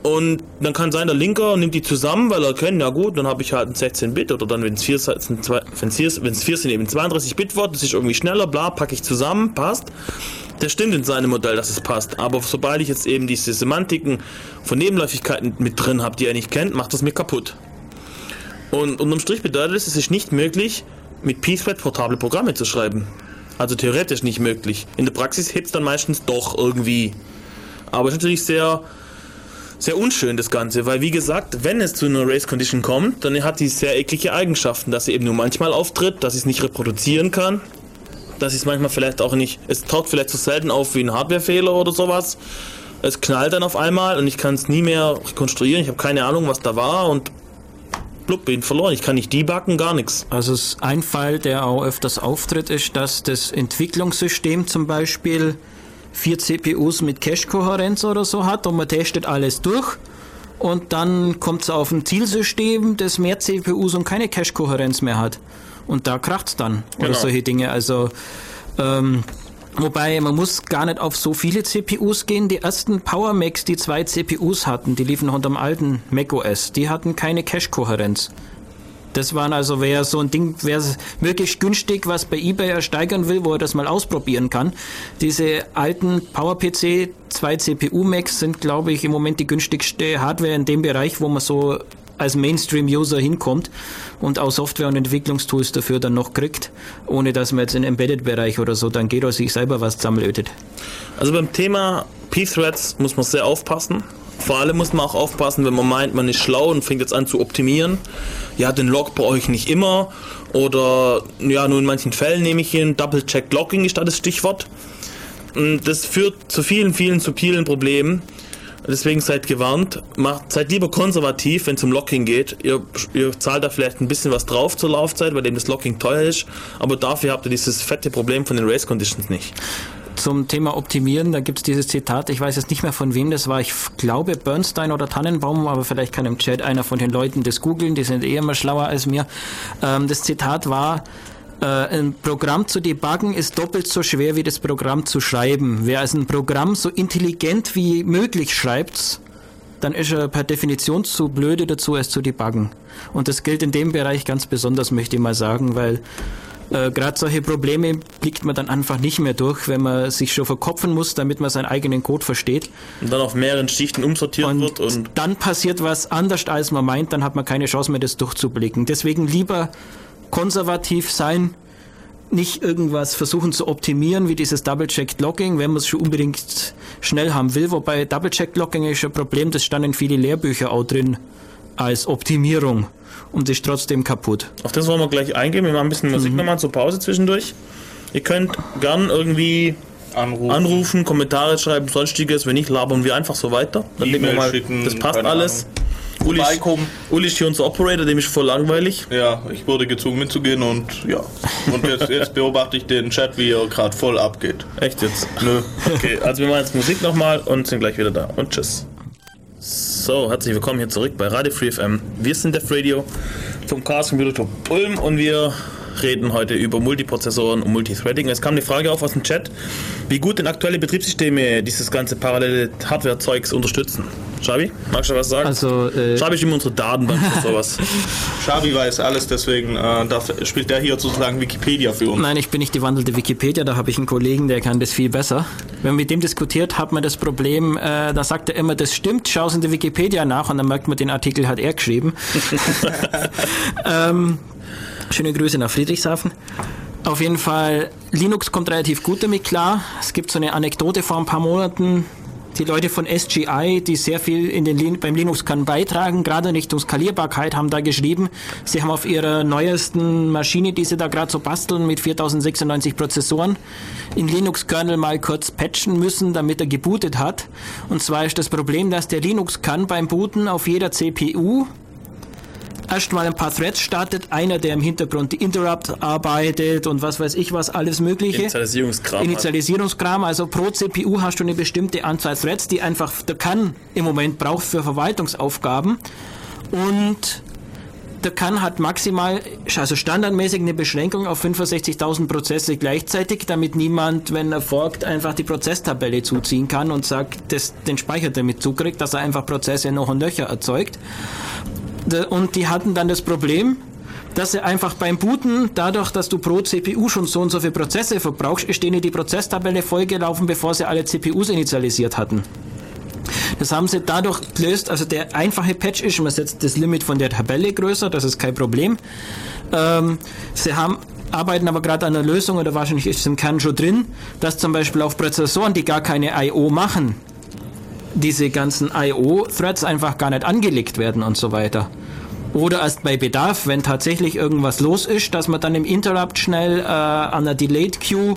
und dann kann sein, der Linker nimmt die zusammen, weil er kennt, ja gut, dann habe ich halt ein 16-Bit oder dann, wenn es 4 sind, wenn es 4 sind, eben 32 Bit wird, das ist irgendwie schneller, bla, packe ich zusammen, passt. Der stimmt in seinem Modell, dass es passt. Aber sobald ich jetzt eben diese Semantiken von Nebenläufigkeiten mit drin habe, die er nicht kennt, macht das mir kaputt. Und unterm Strich bedeutet es, es ist nicht möglich, mit P-Thread portable Programme zu schreiben. Also theoretisch nicht möglich. In der Praxis hebt es dann meistens doch irgendwie. Aber es ist natürlich sehr sehr unschön, das Ganze, weil wie gesagt, wenn es zu einer Race Condition kommt, dann hat die sehr eklige Eigenschaften, dass sie eben nur manchmal auftritt, dass sie es nicht reproduzieren kann, dass sie es manchmal vielleicht auch nicht, es taucht vielleicht so selten auf wie ein Hardwarefehler oder sowas. Es knallt dann auf einmal und ich kann es nie mehr rekonstruieren, ich habe keine Ahnung, was da war und blub, bin verloren. Ich kann nicht debuggen, gar nichts. Also ein Fall, der auch öfters auftritt, ist, dass das Entwicklungssystem zum Beispiel vier CPUs mit Cache-Kohärenz oder so hat und man testet alles durch und dann kommt es auf ein Zielsystem, das mehr CPUs und keine Cache-Kohärenz mehr hat. Und da kracht es dann. Genau. Oder solche Dinge. Also, ähm, wobei man muss gar nicht auf so viele CPUs gehen. Die ersten Power Macs, die zwei CPUs hatten, die liefen unter dem alten macOS, die hatten keine Cache-Kohärenz. Das waren also, wer so ein Ding, wer wirklich günstig was bei eBay ersteigern will, wo er das mal ausprobieren kann. Diese alten PowerPC 2 CPU Macs sind, glaube ich, im Moment die günstigste Hardware in dem Bereich, wo man so als Mainstream-User hinkommt und auch Software und Entwicklungstools dafür dann noch kriegt, ohne dass man jetzt in Embedded-Bereich oder so dann geht oder sich selber was zusammenlötet. Also beim Thema P-Threads muss man sehr aufpassen. Vor allem muss man auch aufpassen, wenn man meint, man ist schlau und fängt jetzt an zu optimieren. Ja, den Log brauche ich nicht immer. Oder ja, nur in manchen Fällen nehme ich ihn. Double-Check Logging ist da das Stichwort. Das führt zu vielen, vielen subtilen Problemen. Deswegen seid gewarnt, macht, seid lieber konservativ, wenn es um Locking geht. Ihr, ihr zahlt da vielleicht ein bisschen was drauf zur Laufzeit, weil eben das Locking teuer ist, aber dafür habt ihr dieses fette Problem von den Race Conditions nicht zum Thema Optimieren, da gibt es dieses Zitat, ich weiß jetzt nicht mehr von wem das war, ich glaube Bernstein oder Tannenbaum, aber vielleicht kann im Chat einer von den Leuten das googeln, die sind eh immer schlauer als mir. Ähm, das Zitat war, ein Programm zu debuggen ist doppelt so schwer wie das Programm zu schreiben. Wer also ein Programm so intelligent wie möglich schreibt, dann ist er per Definition zu blöde dazu, es zu debuggen. Und das gilt in dem Bereich ganz besonders, möchte ich mal sagen, weil äh, Gerade solche Probleme blickt man dann einfach nicht mehr durch, wenn man sich schon verkopfen muss, damit man seinen eigenen Code versteht. Und dann auf mehreren Schichten umsortiert und wird. Und dann passiert was anders, als man meint, dann hat man keine Chance mehr, das durchzublicken. Deswegen lieber konservativ sein, nicht irgendwas versuchen zu optimieren, wie dieses Double-Checked Logging, wenn man es schon unbedingt schnell haben will. Wobei Double-Checked Logging ist ein Problem, das stand in viele Lehrbücher auch drin als Optimierung und ist trotzdem kaputt. Auf das wollen wir gleich eingehen. Wir machen ein bisschen Musik mhm. nochmal zur Pause zwischendurch. Ihr könnt gern irgendwie anrufen, anrufen Kommentare schreiben, sonstiges. Wenn nicht, labern wir einfach so weiter. Dann wir mal, schicken, das passt alles. Uli, Uli ist hier unser Operator, dem ist voll langweilig. Ja, ich wurde gezwungen mitzugehen und ja. Und jetzt, jetzt beobachte ich den Chat, wie er gerade voll abgeht. Echt jetzt? Nö. Okay, also wir machen jetzt Musik nochmal und sind gleich wieder da. Und tschüss. So, herzlich willkommen hier zurück bei Radio Free FM. Wir sind Def Radio vom Chaos Computer Club Ulm und wir reden heute über Multiprozessoren und Multithreading. Es kam eine Frage auf aus dem Chat, wie gut denn aktuelle Betriebssysteme dieses ganze parallele Hardware-Zeugs unterstützen. Schabi, magst du was sagen? Also, äh, Schabi ist immer unsere Datenbank für sowas. Schabi weiß alles, deswegen äh, darf, spielt der hier sozusagen Wikipedia für uns. Nein, ich bin nicht die wandelte Wikipedia, da habe ich einen Kollegen, der kann das viel besser. Wenn man mit dem diskutiert, hat man das Problem, äh, da sagt er immer, das stimmt, schau es in der Wikipedia nach und dann merkt man, den Artikel hat er geschrieben. ähm, schöne Grüße nach Friedrichshafen. Auf jeden Fall, Linux kommt relativ gut damit klar. Es gibt so eine Anekdote vor ein paar Monaten, die Leute von SGI, die sehr viel in den, beim Linux-Kern beitragen, gerade in Richtung Skalierbarkeit, haben da geschrieben, sie haben auf ihrer neuesten Maschine, die sie da gerade so basteln, mit 4096 Prozessoren, in Linux-Kernel mal kurz patchen müssen, damit er gebootet hat. Und zwar ist das Problem, dass der Linux-Kern beim Booten auf jeder CPU erstmal ein paar Threads startet, einer, der im Hintergrund die Interrupt arbeitet und was weiß ich was, alles mögliche. Initialisierungskram. Initialisierungskram, also pro CPU hast du eine bestimmte Anzahl Threads, die einfach der kann im Moment braucht für Verwaltungsaufgaben. Und der kann hat maximal, also standardmäßig eine Beschränkung auf 65.000 Prozesse gleichzeitig, damit niemand, wenn er folgt, einfach die Prozesstabelle zuziehen kann und sagt, dass den Speicher damit zukriegt, dass er einfach Prozesse noch und Löcher erzeugt. Und die hatten dann das Problem, dass sie einfach beim Booten, dadurch, dass du pro CPU schon so und so viele Prozesse verbrauchst, ist denen die Prozesstabelle vollgelaufen, bevor sie alle CPUs initialisiert hatten. Das haben sie dadurch gelöst, also der einfache Patch ist, man setzt das Limit von der Tabelle größer, das ist kein Problem. Ähm, sie haben arbeiten aber gerade an einer Lösung, oder wahrscheinlich ist es im Kern schon drin, dass zum Beispiel auf Prozessoren, die gar keine I.O. machen, diese ganzen I.O.-Threads einfach gar nicht angelegt werden und so weiter. Oder erst bei Bedarf, wenn tatsächlich irgendwas los ist, dass man dann im Interrupt schnell äh, an der Delayed Queue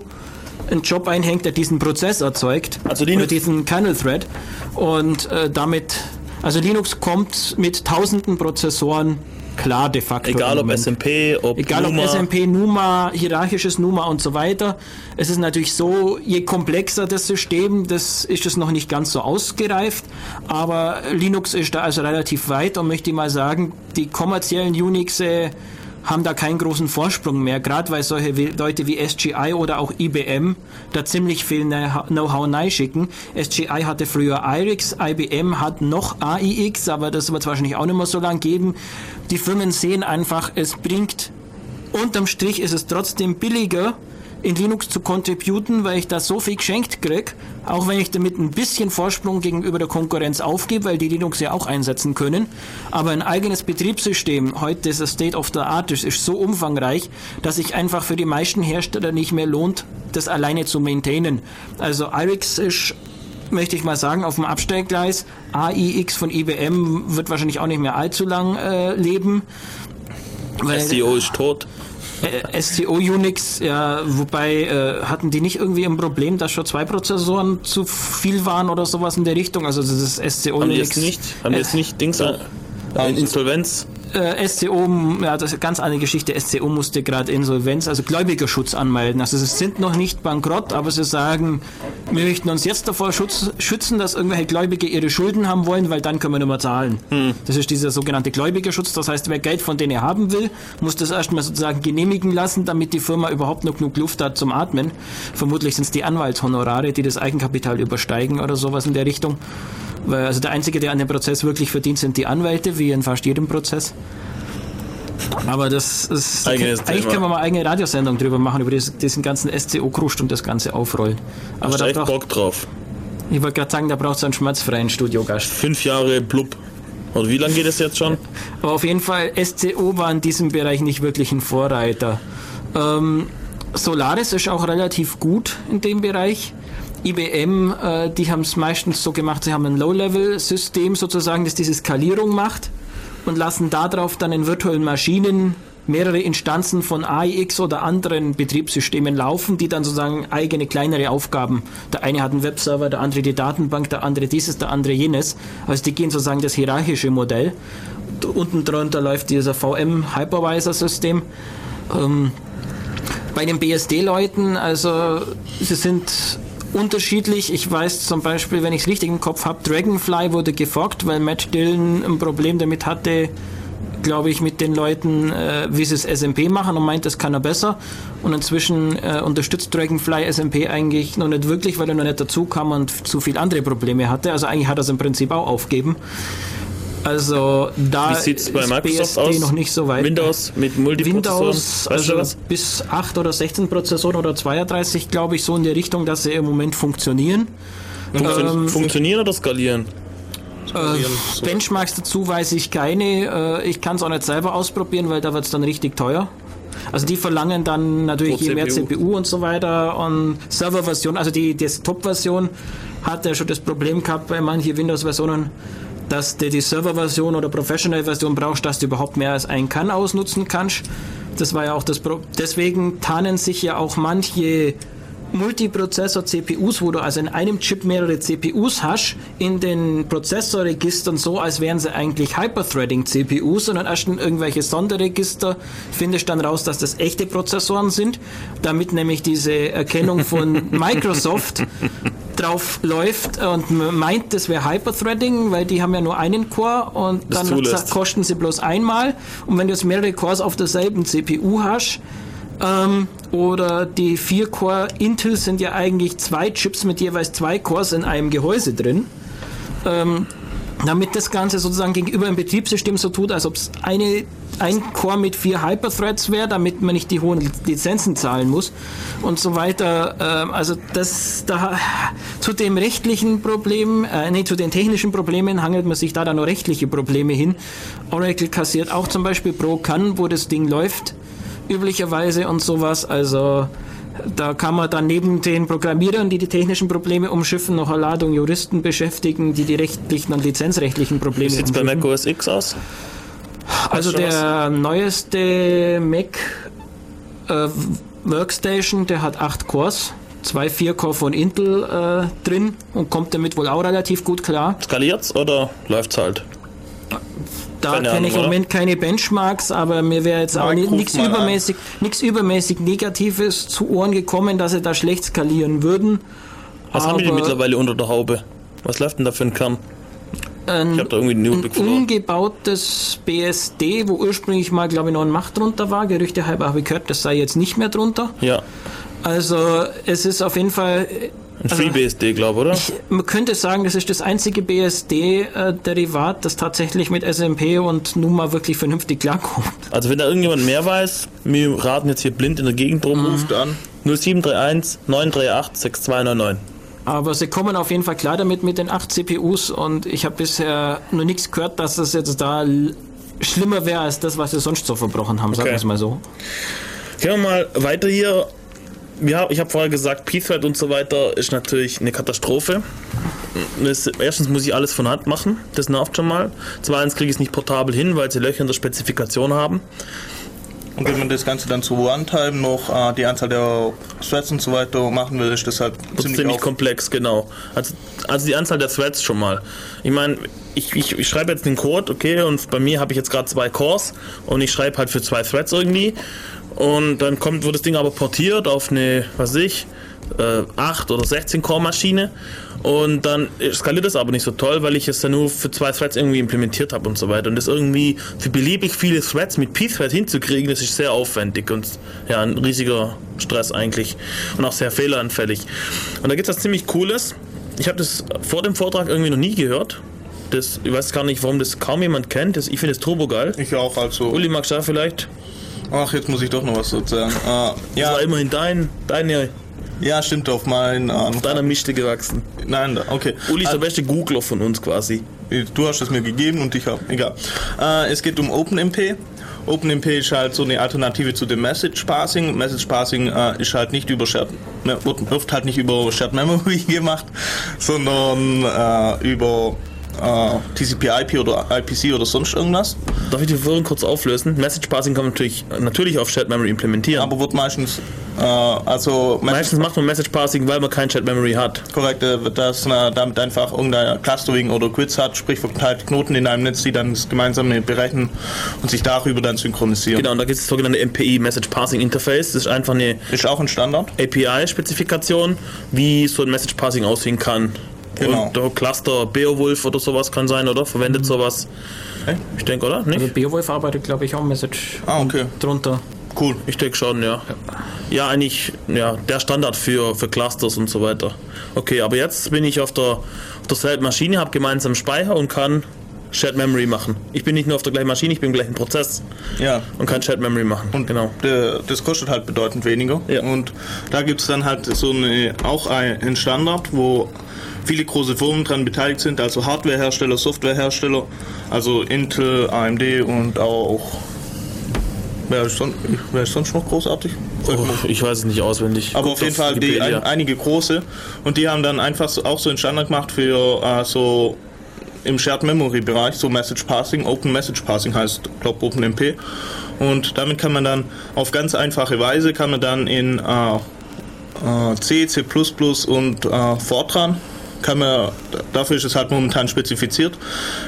einen Job einhängt, der diesen Prozess erzeugt. Also Linux. Oder diesen Kernel-Thread. Und äh, damit, also Linux kommt mit tausenden Prozessoren klar de facto. Egal ob SMP, ob Egal Numa. ob SMP, Numa, hierarchisches Numa und so weiter. Es ist natürlich so, je komplexer das System, das ist es noch nicht ganz so ausgereift, aber Linux ist da also relativ weit und möchte ich mal sagen, die kommerziellen Unixe haben da keinen großen Vorsprung mehr, gerade weil solche Leute wie SGI oder auch IBM da ziemlich viel Know-how schicken. SGI hatte früher IRIX, IBM hat noch AIX, aber das wird es wahrscheinlich auch nicht mehr so lange geben. Die Firmen sehen einfach, es bringt, unterm Strich ist es trotzdem billiger, in Linux zu contributen, weil ich da so viel geschenkt krieg, auch wenn ich damit ein bisschen Vorsprung gegenüber der Konkurrenz aufgebe, weil die Linux ja auch einsetzen können. Aber ein eigenes Betriebssystem, heute ist das State of the Art, ist, ist so umfangreich, dass sich einfach für die meisten Hersteller nicht mehr lohnt, das alleine zu maintainen. Also IRIX ist möchte ich mal sagen, auf dem Abstellgleis. AIX von IBM wird wahrscheinlich auch nicht mehr allzu lang äh, leben. SEO ist tot äh, STO Unix, ja, wobei äh, hatten die nicht irgendwie ein Problem, dass schon zwei Prozessoren zu viel waren oder sowas in der Richtung? Also das ist STO haben Unix. Die jetzt nicht, haben die jetzt nicht Dings äh, Insolvenz? Äh, SCO, ja, das ist eine ganz andere Geschichte. SCO musste gerade Insolvenz, also Gläubigerschutz anmelden. Also sie sind noch nicht bankrott, aber sie sagen, wir möchten uns jetzt davor schutz, schützen, dass irgendwelche Gläubige ihre Schulden haben wollen, weil dann können wir nicht mehr zahlen. Hm. Das ist dieser sogenannte Gläubigerschutz. Das heißt, wer Geld von denen haben will, muss das erstmal sozusagen genehmigen lassen, damit die Firma überhaupt noch genug Luft hat zum Atmen. Vermutlich sind es die Anwaltshonorare, die das Eigenkapital übersteigen oder sowas in der Richtung. Weil also der Einzige, der an dem Prozess wirklich verdient, sind die Anwälte, wie in fast jedem Prozess. Aber das ist. Eigenes eigentlich Thema. können wir mal eigene Radiosendung drüber machen, über diesen, ganzen SCO-Krust und das Ganze aufrollen. Aber da braucht, Bock drauf. Ich wollte gerade sagen, da braucht es einen schmerzfreien Studiogast. Fünf Jahre blub. Und wie lange geht es jetzt schon? Aber auf jeden Fall, SCO war in diesem Bereich nicht wirklich ein Vorreiter. Ähm, Solaris ist auch relativ gut in dem Bereich. IBM, äh, die haben es meistens so gemacht, sie haben ein Low-Level-System sozusagen, das diese Skalierung macht und lassen darauf dann in virtuellen Maschinen mehrere Instanzen von AIX oder anderen Betriebssystemen laufen, die dann sozusagen eigene kleinere Aufgaben. Der eine hat einen Webserver, der andere die Datenbank, der andere dieses, der andere jenes. Also die gehen sozusagen das hierarchische Modell. Unten drunter läuft dieser VM Hypervisor System. Ähm, bei den BSD-Leuten, also sie sind unterschiedlich. Ich weiß zum Beispiel, wenn ich es richtig im Kopf habe, Dragonfly wurde geforkt, weil Matt Dillon ein Problem damit hatte, glaube ich, mit den Leuten, äh, wie sie es SMP machen und meint, das kann er besser. Und inzwischen äh, unterstützt Dragonfly SMP eigentlich noch nicht wirklich, weil er noch nicht dazu kam und zu viele andere Probleme hatte. Also eigentlich hat er es im Prinzip auch aufgeben. Also da Wie sieht's bei Microsoft BSD aus? noch nicht so weit. Windows mit Multiprozessoren? Windows, also bis 8 oder 16 Prozessoren oder 32, glaube ich, so in der Richtung, dass sie im Moment funktionieren. Funktio ähm, funktionieren oder skalieren? Äh, Benchmarks dazu weiß ich keine. Äh, ich kann es auch nicht selber ausprobieren, weil da wird es dann richtig teuer. Also die verlangen dann natürlich je mehr CPU und so weiter und Serverversion, also die Desktop-Version hat er schon das Problem gehabt bei manchen Windows-Versionen, dass du die Server-Version oder Professional-Version brauchst, dass du überhaupt mehr als ein kann ausnutzen kannst. Das war ja auch das Pro Deswegen tarnen sich ja auch manche Multiprozessor-CPUs, wo du also in einem Chip mehrere CPUs hast, in den Prozessorregistern so, als wären sie eigentlich Hyperthreading-CPUs und dann erst in irgendwelche Sonderregister findest dann raus, dass das echte Prozessoren sind, damit nämlich diese Erkennung von Microsoft drauf läuft und meint, das wäre Hyperthreading, weil die haben ja nur einen Core und Das dann kosten sie bloß einmal und wenn du jetzt mehrere Cores auf derselben CPU hast, ähm, oder die 4-Core Intel sind ja eigentlich zwei Chips mit jeweils zwei Cores in einem Gehäuse drin. Ähm, damit das Ganze sozusagen gegenüber dem Betriebssystem so tut, als ob es eine, ein Core mit vier Hyperthreads wäre, damit man nicht die hohen Lizenzen zahlen muss und so weiter. Ähm, also das da zu dem rechtlichen Problem, äh, nee, zu den technischen Problemen hangelt man sich da dann noch rechtliche Probleme hin. Oracle kassiert auch zum Beispiel Pro kann, wo das Ding läuft, üblicherweise und sowas. Also da kann man dann neben den Programmierern, die die technischen Probleme umschiffen, noch eine Ladung Juristen beschäftigen, die die rechtlichen und lizenzrechtlichen Probleme Wie sieht es bei umschiffen. Mac OS X aus? Also der neueste Mac äh, Workstation, der hat 8 Cores, zwei 4-Core von Intel äh, drin und kommt damit wohl auch relativ gut klar. Skaliert's oder läuft's halt? Da Keine kenne ich im Moment keine Benchmarks, aber mir wäre jetzt auch nichts an. übermäßig, nichts übermäßig Negatives zu Ohren gekommen, dass sie da schlecht skalieren würden. Was haben die denn Aber- mittlerweile unter der Haube? Was läuft denn da für ein Kern? Ein, Ich habe da irgendwie den Überblick verloren. umgebautes BSD, wo ursprünglich mal, glaube ich, noch ein Macht drunter war. Gerüchte halber habe ich gehört, das sei jetzt nicht mehr drunter. Ja, Also es ist auf jeden Fall, ein Also- FreeBSD, glaube oder? man könnte sagen, das ist das einzige BSD-Derivat, das tatsächlich mit SMP und Numa wirklich vernünftig klarkommt. Also wenn da irgendjemand mehr weiß, wir raten jetzt hier blind in der Gegend rum. Ruft an. 0731 938 6299. Aber sie kommen auf jeden Fall klar damit mit den 8 CPUs und ich habe bisher noch nichts gehört, dass das jetzt da schlimmer wäre als das, was sie sonst so verbrochen haben, sagen Okay. wir es mal so. Gehen wir mal weiter hier. Ja, ich habe vorher gesagt, P-Thread und so weiter ist natürlich eine Katastrophe. Das, erstens muss ich alles von Hand machen, das nervt schon mal. Zweitens kriege ich es nicht portabel hin, weil sie Löcher in der Spezifikation haben. Und wenn man das Ganze dann zu One-Time noch äh, die Anzahl der Threads und so weiter machen will, ist das halt Das ziemlich, ziemlich komplex, genau. Also, also die Anzahl der Threads schon mal. Ich meine, ich, ich, ich schreibe jetzt den Code, okay, und bei mir habe ich jetzt gerade zwei Cores und ich schreibe halt für zwei Threads irgendwie. Und dann kommt, wird das Ding aber portiert auf eine, was weiß ich, äh, 8 oder 16 Core Maschine. Und dann skaliert es aber nicht so toll, weil ich es dann nur für zwei Threads irgendwie implementiert habe und so weiter. Und das irgendwie für beliebig viele Threads mit P-Thread hinzukriegen, das ist sehr aufwendig und ja, ein riesiger Stress eigentlich. Und auch sehr fehleranfällig. Und da gibt es was ziemlich Cooles. Ich habe das vor dem Vortrag irgendwie noch nie gehört. Das, ich weiß gar nicht, warum das kaum jemand kennt. Das, ich finde es turbo geil. Ich auch, also. Uli, du da vielleicht? Ach, jetzt muss ich doch noch was dazu sagen. Äh, Das ja, war immerhin dein, deine, ja, stimmt, auf mein. Äh, deiner Mischte gewachsen. nein, da- okay. Uli ist der beste Googler von uns quasi. Du hast es mir gegeben und ich habe. Egal. Äh, es geht um OpenMP. OpenMP ist halt so eine Alternative zu dem Message Parsing. Message Parsing äh, ist halt nicht über Shared, wird, wird halt nicht über Shared Memory gemacht, sondern äh, über äh, TCP/IP oder IPC oder sonst irgendwas. Darf ich die Verwirrung kurz auflösen? Message Passing kann man natürlich, natürlich auf Shared Memory implementieren. Aber wird meistens, äh, also Meistens macht man Message Passing, weil man kein Shared Memory hat. korrekt, äh, wird das äh, damit einfach irgendein Clustering oder Grids hat, sprich verteilte Knoten in einem Netz, die dann das gemeinsame berechnen und sich darüber dann synchronisieren. Genau, und da gibt es das sogenannte MPI, Message Passing Interface. Das ist einfach eine Ist auch ein Standard. API-Spezifikation, wie so ein Message Passing aussehen kann. Genau. Und der Cluster Beowulf oder sowas kann sein, oder? Verwendet sowas. Hey? Ich denke, oder? Also Nicht? Beowulf arbeitet, glaube ich, auch Message Ah, okay. drunter. Cool. Ich denke schon, ja. Ja, eigentlich, ja, der Standard für, für Clusters und so weiter. Okay, aber jetzt bin ich auf der, auf derselben Maschine, habe gemeinsam Speicher und kann Shared Memory machen. Ich bin nicht nur auf der gleichen Maschine, ich bin im gleichen Prozess Ja. und kann Shared Memory machen. Und genau. der, das kostet halt bedeutend weniger. Ja. Und da gibt es dann halt so eine, auch ein- einen Standard, wo viele große Firmen dran beteiligt sind, also Hardwarehersteller, Softwarehersteller, also Intel, AMD und auch Wer ist, sonst, wer ist sonst noch großartig? Oh, ich weiß es nicht auswendig. Aber Guckt auf jeden Fall die, ein, einige große. Und die haben dann einfach so, auch so einen Standard gemacht für äh, so im Shared Memory Bereich, so Message Passing, Open Message Passing heißt, glaube OpenMP. Und damit kann man dann auf ganz einfache Weise kann man dann in äh, äh, C, C++ und äh, Fortran kann man, dafür ist es halt momentan spezifiziert,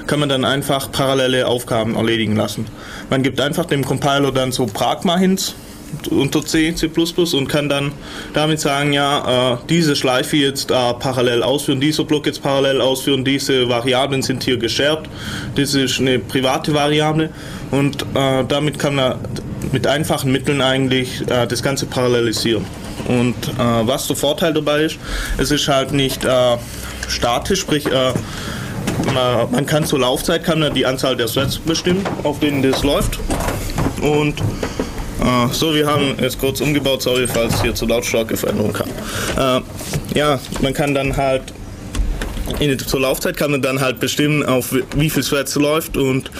kann man dann einfach parallele Aufgaben erledigen lassen. Man gibt einfach dem Compiler dann so Pragma-Hints unter C, C++ und kann dann damit sagen, ja, äh, diese Schleife jetzt äh, parallel ausführen, dieser Block jetzt parallel ausführen, diese Variablen sind hier geshared, das ist eine private Variable und äh, damit kann man mit einfachen Mitteln eigentlich äh, das Ganze parallelisieren. Und äh, was der Vorteil dabei ist, es ist halt nicht äh, statisch, sprich man, man kann zur Laufzeit kann man die Anzahl der Threads bestimmen, auf denen das läuft. Und äh, so, wir haben jetzt kurz umgebaut, sorry, falls hier zu Lautstärkeveränderung kam. Äh, ja, man kann dann halt in, zur Laufzeit kann man dann halt bestimmen, auf wie- viel Threads läuft und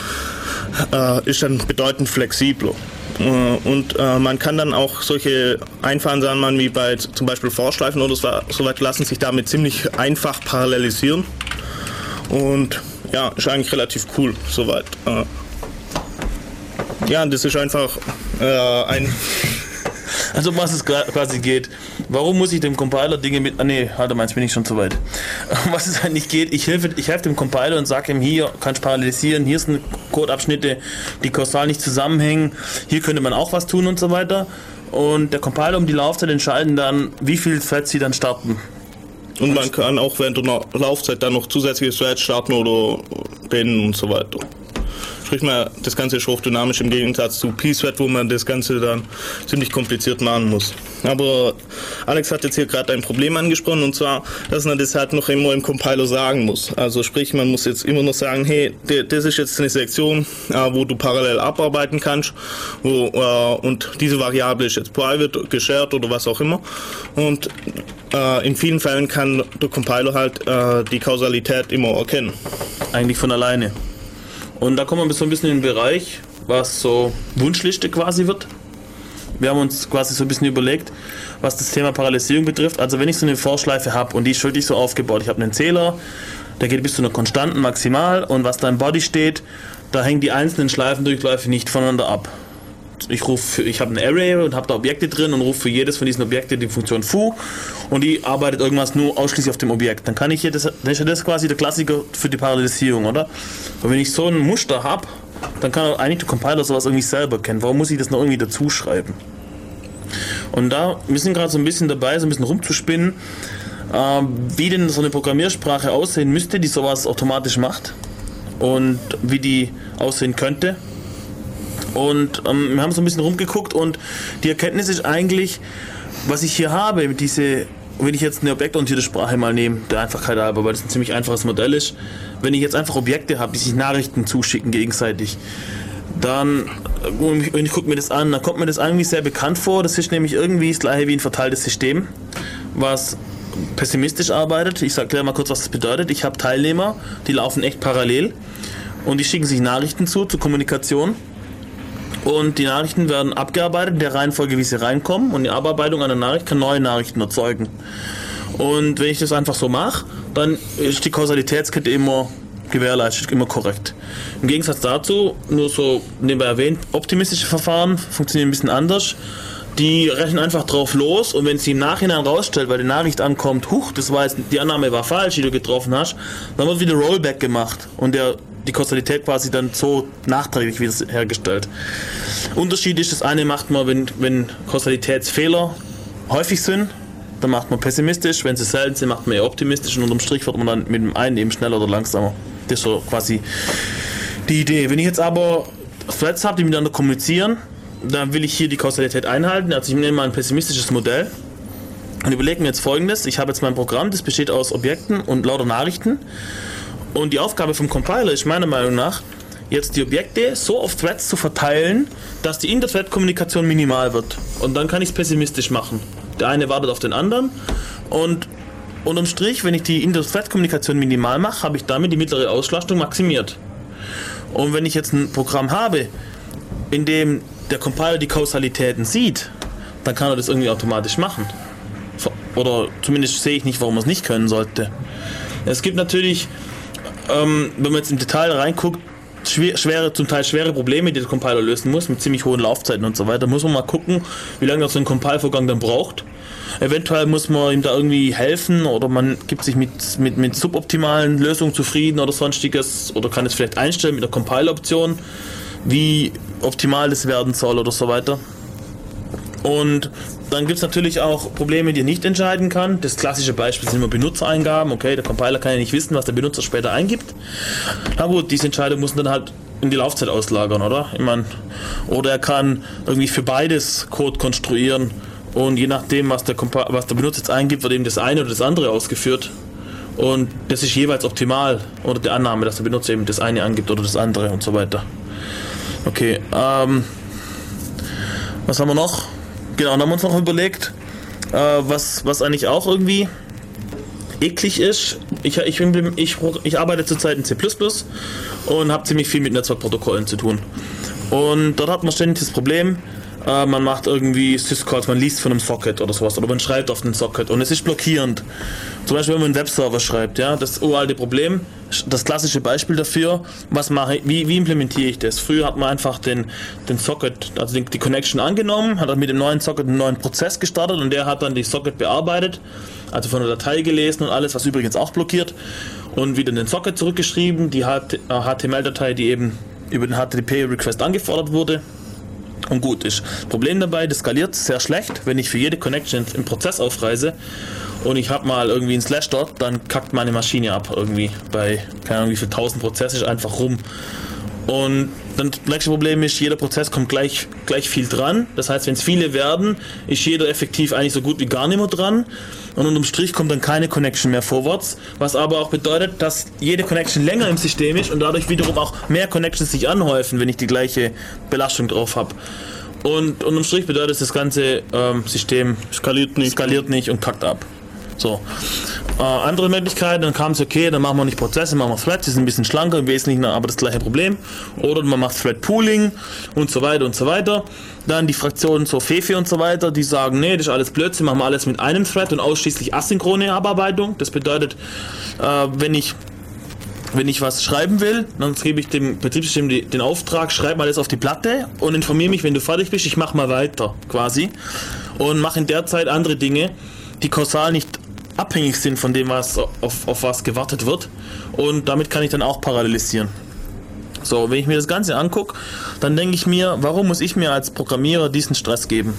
äh, ist dann bedeutend flexibler. Und äh, man kann dann auch solche machen wie bei zum Beispiel Vorschleifen oder so so weit lassen sich damit ziemlich einfach parallelisieren. Und ja, ist eigentlich relativ cool soweit. Ja, das ist einfach äh, ein. Also um was es quasi geht. Warum muss ich dem Compiler Dinge mit... Ah nee, halt, meinst bin ich schon zu weit. Um was es eigentlich geht, ich helfe, ich helfe dem Compiler und sage ihm, hier kannst du parallelisieren, hier sind Codeabschnitte, die kausal nicht zusammenhängen, hier könnte man auch was tun und so weiter. Und der Compiler um die Laufzeit entscheiden dann, wie viel Threads sie dann starten. Und man kann auch während der Laufzeit dann noch zusätzliche Threads starten oder beenden und so weiter. Sprich mal, das Ganze ist hochdynamisch im Gegensatz zu P-Thread, wo man das Ganze dann ziemlich kompliziert machen muss. Aber Alex hat jetzt hier gerade ein Problem angesprochen und zwar, dass man das halt noch immer im Compiler sagen muss. Also sprich, man muss jetzt immer noch sagen, hey, das ist jetzt eine Sektion, äh, wo du parallel abarbeiten kannst wo, äh, und diese Variable ist jetzt private, geshared oder was auch immer. Und äh, in vielen Fällen kann der Compiler halt die Kausalität immer erkennen. Eigentlich von alleine. Und da kommen wir so ein bisschen in den Bereich, was so Wunschliste quasi wird. Wir haben uns quasi so ein bisschen überlegt, was das Thema Parallelisierung betrifft. Also wenn ich so eine Vorschleife habe und die ist wirklich so aufgebaut, ich habe einen Zähler, der geht bis zu einer konstanten Maximal und was da im Body steht, da hängen die einzelnen Schleifendurchläufe nicht voneinander ab. Ich rufe, ich habe ein Array und habe da Objekte drin und rufe für jedes von diesen Objekten die Funktion foo und die arbeitet irgendwas nur ausschließlich auf dem Objekt. Dann kann ich hier das, das ist ja das quasi der Klassiker für die Parallelisierung, oder? Und wenn ich so ein Muster habe, dann kann eigentlich der Compiler sowas irgendwie selber kennen. Warum muss ich das noch irgendwie dazu schreiben? Und da, wir sind gerade so ein bisschen dabei, so ein bisschen rumzuspinnen, ähm, wie denn so eine Programmiersprache aussehen müsste, die sowas automatisch macht und wie die aussehen könnte. Und ähm, wir haben so ein bisschen rumgeguckt und die Erkenntnis ist eigentlich, was ich hier habe, diese, wenn ich jetzt eine objektorientierte Sprache mal nehme, der Einfachheit halber, weil das ein ziemlich einfaches Modell ist, wenn ich jetzt einfach Objekte habe, die sich Nachrichten zuschicken gegenseitig, dann, äh, wenn ich gucke mir das an, dann kommt mir das eigentlich sehr bekannt vor. Das ist nämlich irgendwie das gleiche wie ein verteiltes System, was pessimistisch arbeitet. Ich erkläre mal kurz, was das bedeutet. Ich habe Teilnehmer, die laufen echt parallel und die schicken sich Nachrichten zu, zur Kommunikation. Und die Nachrichten werden abgearbeitet in der Reihenfolge, wie sie reinkommen. Und die Abarbeitung einer Nachricht kann neue Nachrichten erzeugen. Und wenn ich das einfach so mache, dann ist die Kausalitätskette immer gewährleistet, immer korrekt. Im Gegensatz dazu, nur so nebenbei erwähnt, optimistische Verfahren funktionieren ein bisschen anders. Die rechnen einfach drauf los und wenn sie im Nachhinein rausstellt, weil die Nachricht ankommt, huch, das war jetzt, die Annahme war falsch, die du getroffen hast, dann wird wieder Rollback gemacht und der, die Kausalität quasi dann so nachträglich wieder hergestellt. Unterschied ist, das eine macht man, wenn, wenn Kausalitätsfehler häufig sind, dann macht man pessimistisch, wenn sie selten sind, macht man eher optimistisch und unterm Strich wird man dann mit dem einen eben schneller oder langsamer. Das ist so quasi die Idee. Wenn ich jetzt aber Threads habe, die miteinander kommunizieren, dann will ich hier die Kausalität einhalten. Also ich nehme mal ein pessimistisches Modell und überlege mir jetzt folgendes. Ich habe jetzt mein Programm, das besteht aus Objekten und lauter Nachrichten. Und die Aufgabe vom Compiler ist meiner Meinung nach, jetzt die Objekte so auf Threads zu verteilen, dass die Inter-Thread-Kommunikation minimal wird. Und dann kann ich es pessimistisch machen. Der eine wartet auf den anderen und unterm Strich, wenn ich die Inter-Thread-Kommunikation minimal mache, habe ich damit die mittlere Auslastung maximiert. Und wenn ich jetzt ein Programm habe, in dem der Compiler die Kausalitäten sieht, dann kann er das irgendwie automatisch machen. Oder zumindest sehe ich nicht, warum er es nicht können sollte. Es gibt natürlich, ähm, wenn man jetzt im Detail reinguckt, schwere, zum Teil schwere Probleme, die der Compiler lösen muss, mit ziemlich hohen Laufzeiten und so weiter. Muss man mal gucken, wie lange so ein Compile-Vorgang dann braucht. Eventuell muss man ihm da irgendwie helfen oder man gibt sich mit, mit, mit suboptimalen Lösungen zufrieden oder sonstiges oder kann es vielleicht einstellen mit der Compile-Option, wie optimal das werden soll oder so weiter. Und dann gibt es natürlich auch Probleme, die er nicht entscheiden kann. Das klassische Beispiel sind immer Benutzereingaben. Okay, der Compiler kann ja nicht wissen, was der Benutzer später eingibt. Na gut, diese Entscheidung muss man dann halt in die Laufzeit auslagern, oder? Ich mein, oder er kann irgendwie für beides Code konstruieren und je nachdem, was der, was der Benutzer jetzt eingibt, wird eben das eine oder das andere ausgeführt. Und das ist jeweils optimal oder die Annahme, dass der Benutzer eben das eine angibt oder das andere und so weiter. Okay, ähm, was haben wir noch? Genau, dann haben wir uns noch überlegt, äh, was, was eigentlich auch irgendwie eklig ist. Ich, ich, ich, ich arbeite zurzeit in C und habe ziemlich viel mit Netzwerkprotokollen zu tun. Und dort hat man ständig das Problem, äh, man macht irgendwie Syscalls, man liest von einem Socket oder sowas oder man schreibt auf einen Socket und es ist blockierend. Zum Beispiel, wenn man einen Webserver schreibt, ja, das uralte Problem, das klassische Beispiel dafür, was mache ich, wie, wie implementiere ich das? Früher hat man einfach den, den Socket, also die, die Connection angenommen, hat dann mit dem neuen Socket einen neuen Prozess gestartet und der hat dann die Socket bearbeitet, also von der Datei gelesen und alles, was übrigens auch blockiert und wieder den Socket zurückgeschrieben, die HTML-Datei, äh, die eben über den HTTP-Request angefordert wurde und gut ist. Problem dabei, das skaliert sehr schlecht, wenn ich für jede Connection im Prozess aufreise und ich habe mal irgendwie einen Slash dort, dann kackt meine Maschine ab irgendwie bei, keine Ahnung wie viel tausend Prozesse ist einfach rum. Und dann das nächste Problem ist, jeder Prozess kommt gleich, gleich viel dran. Das heißt, wenn es viele werden, ist jeder effektiv eigentlich so gut wie gar nicht mehr dran. Und unterm Strich kommt dann keine Connection mehr vorwärts. Was aber auch bedeutet, dass jede Connection länger im System ist und dadurch wiederum auch mehr Connections sich anhäufen, wenn ich die gleiche Belastung drauf habe. Und unterm Strich bedeutet das ganze ähm, System skaliert nicht. skaliert nicht und kackt ab. So. Äh, andere Möglichkeiten, dann kam es, okay, dann machen wir nicht Prozesse, machen wir Threads, die sind ein bisschen schlanker, im Wesentlichen aber das gleiche Problem. Oder man macht Thread Pooling und so weiter und so weiter. Dann die Fraktionen so Fefe und so weiter, die sagen, nee, das ist alles Blödsinn, machen wir alles mit einem Thread und ausschließlich asynchrone Abarbeitung. Das bedeutet, äh, wenn ich wenn ich was schreiben will, dann gebe ich dem Betriebssystem den Auftrag, schreib mal das auf die Platte und informiere mich, wenn du fertig bist, ich mache mal weiter, quasi. Und mache in der Zeit andere Dinge, die kausal nicht abhängig sind von dem, was auf, auf was gewartet wird. Und damit kann ich dann auch parallelisieren. So, wenn ich mir das Ganze angucke, dann denke ich mir, warum muss ich mir als Programmierer diesen Stress geben?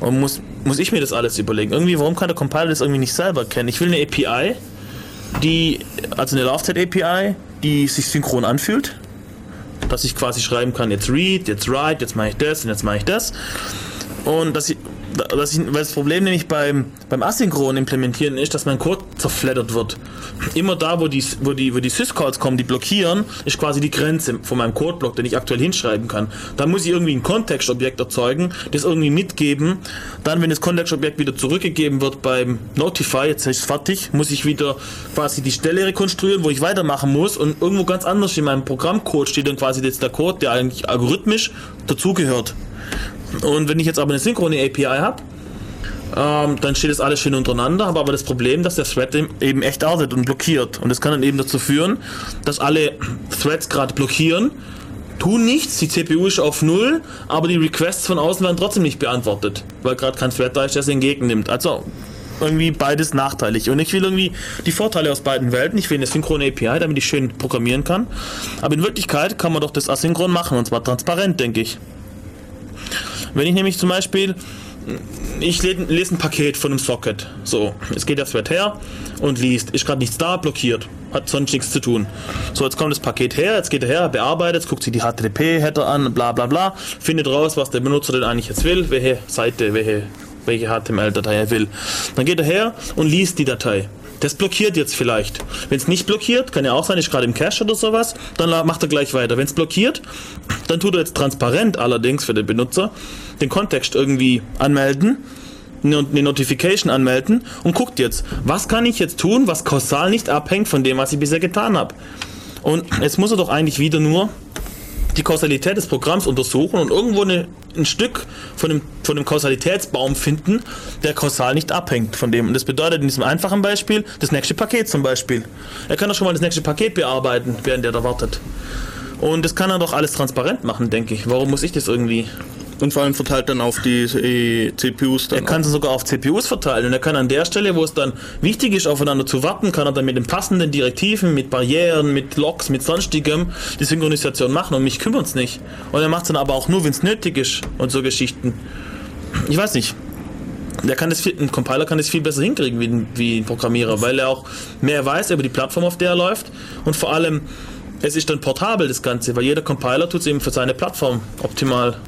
Und muss, muss ich mir das alles überlegen? Irgendwie, warum kann der Compiler das irgendwie nicht selber kennen? Ich will eine API, die, also eine Laufzeit-API, die sich synchron anfühlt. Dass ich quasi schreiben kann, jetzt read, jetzt write, jetzt mache ich das und jetzt mache ich das. Und dass ich, dass ich, weil das Problem nämlich beim, beim Asynchron implementieren ist, dass mein Code zerfleddert wird. Immer da, wo die, wo die, wo die Syscalls kommen, die blockieren, ist quasi die Grenze von meinem Codeblock, den ich aktuell hinschreiben kann. Da muss ich irgendwie ein Kontextobjekt erzeugen, das irgendwie mitgeben. Dann, wenn das Kontextobjekt wieder zurückgegeben wird beim Notify, jetzt ist es fertig, muss ich wieder quasi die Stelle rekonstruieren, wo ich weitermachen muss und irgendwo ganz anders in meinem Programmcode steht dann quasi jetzt der Code, der eigentlich algorithmisch dazugehört. Und wenn ich jetzt aber eine synchrone API habe, ähm, dann steht das alles schön untereinander, habe aber das Problem, dass der Thread eben echt arbeitet und blockiert. Und das kann dann eben dazu führen, dass alle Threads gerade blockieren, tun nichts, die CPU ist auf Null, aber die Requests von außen werden trotzdem nicht beantwortet, weil gerade kein Thread da ist, der es entgegennimmt. Also irgendwie beides nachteilig. Und ich will irgendwie die Vorteile aus beiden Welten. Ich will eine synchrone API, damit ich schön programmieren kann. Aber in Wirklichkeit kann man doch das asynchron machen, und zwar transparent, denke ich. Wenn ich nämlich zum Beispiel, ich lese ein Paket von einem Socket, so, es geht der Thread her und liest, ist gerade nichts da, blockiert, hat sonst nichts zu tun. So, jetzt kommt das Paket her, jetzt geht er her, bearbeitet, guckt sich die HTTP-Header an, bla bla bla, findet raus, was der Benutzer denn eigentlich jetzt will, welche Seite, welche, welche HTML-Datei er will. Dann geht er her und liest die Datei. Das blockiert jetzt vielleicht. Wenn es nicht blockiert, kann ja auch sein, ist gerade im Cache oder sowas, dann macht er gleich weiter. Wenn es blockiert, dann tut er jetzt transparent allerdings für den Benutzer den Kontext irgendwie anmelden eine Notification anmelden und guckt jetzt, was kann ich jetzt tun, was kausal nicht abhängt von dem, was ich bisher getan habe. Und jetzt muss er doch eigentlich wieder nur die Kausalität des Programms untersuchen und irgendwo eine ein Stück von dem, von dem Kausalitätsbaum finden, der kausal nicht abhängt von dem. Und das bedeutet in diesem einfachen Beispiel das nächste Paket zum Beispiel. Er kann doch schon mal das nächste Paket bearbeiten, während er da wartet. Und das kann er doch alles transparent machen, denke ich. Warum muss ich das irgendwie Und vor allem verteilt dann auf die CPUs dann. er kann es sogar auf CPUs verteilen und er kann an der Stelle, wo es dann wichtig ist, aufeinander zu warten, kann er dann mit den passenden Direktiven, mit Barrieren, mit Logs, mit sonstigem die Synchronisation machen und mich kümmert es nicht. Und er macht es dann aber auch nur, wenn es nötig ist und so Geschichten. Ich weiß nicht. Der kann das viel, ein Compiler kann das viel besser hinkriegen wie ein, wie ein Programmierer, weil er auch mehr weiß über die Plattform, auf der er läuft und vor allem es ist dann portabel das Ganze, weil jeder Compiler tut es eben für seine Plattform optimal.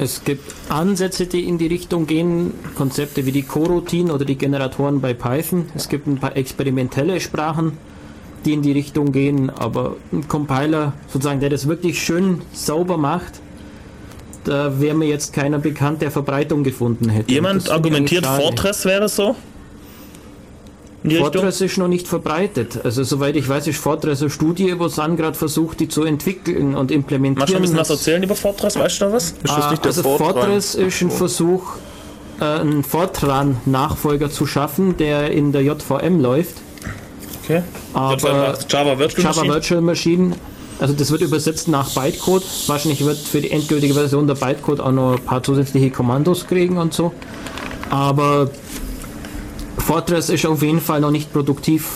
Es gibt Ansätze, die in die Richtung gehen, Konzepte wie die Coroutine oder die Generatoren bei Python. Es gibt ein paar experimentelle Sprachen, die in die Richtung gehen, aber ein Compiler, sozusagen, der das wirklich schön sauber macht, da wäre mir jetzt keiner bekannt, der Verbreitung gefunden hätte. Jemand argumentiert. Fortress wäre so? In die Richtung? Fortress ist noch nicht verbreitet. Also soweit ich weiß, ist Fortress eine Studie, wo Sun gerade versucht, die zu entwickeln und implementieren. Magst du ein bisschen was erzählen über Fortress? Weißt du da was? Ist das Ah, nicht der also Fortran? Fortress ist ein Versuch, äh, einen Fortran-Nachfolger zu schaffen, der in der JVM läuft. Okay. Aber Java Virtual Java Machine? Virtual Machine, also das wird übersetzt nach Bytecode. Wahrscheinlich wird für die endgültige Version der Bytecode auch noch ein paar zusätzliche Kommandos kriegen und so. Aber Fortress ist auf jeden Fall noch nicht produktiv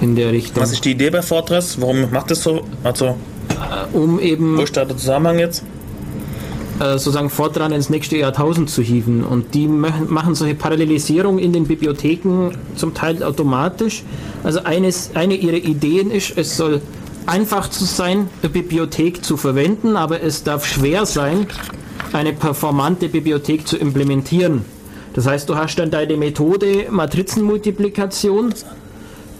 in der Richtung. Was ist die Idee bei Fortress? Warum macht das so? Also, um eben wo ist da der Zusammenhang jetzt? äh, sozusagen Fortran ins nächste Jahrtausend zu hieven. Und die machen machen solche Parallelisierung in den Bibliotheken zum Teil automatisch. Also eines, eine ihrer Ideen ist, es soll einfach zu sein, eine Bibliothek zu verwenden, aber es darf schwer sein, eine performante Bibliothek zu implementieren. Das heißt, du hast dann deine Methode Matrizenmultiplikation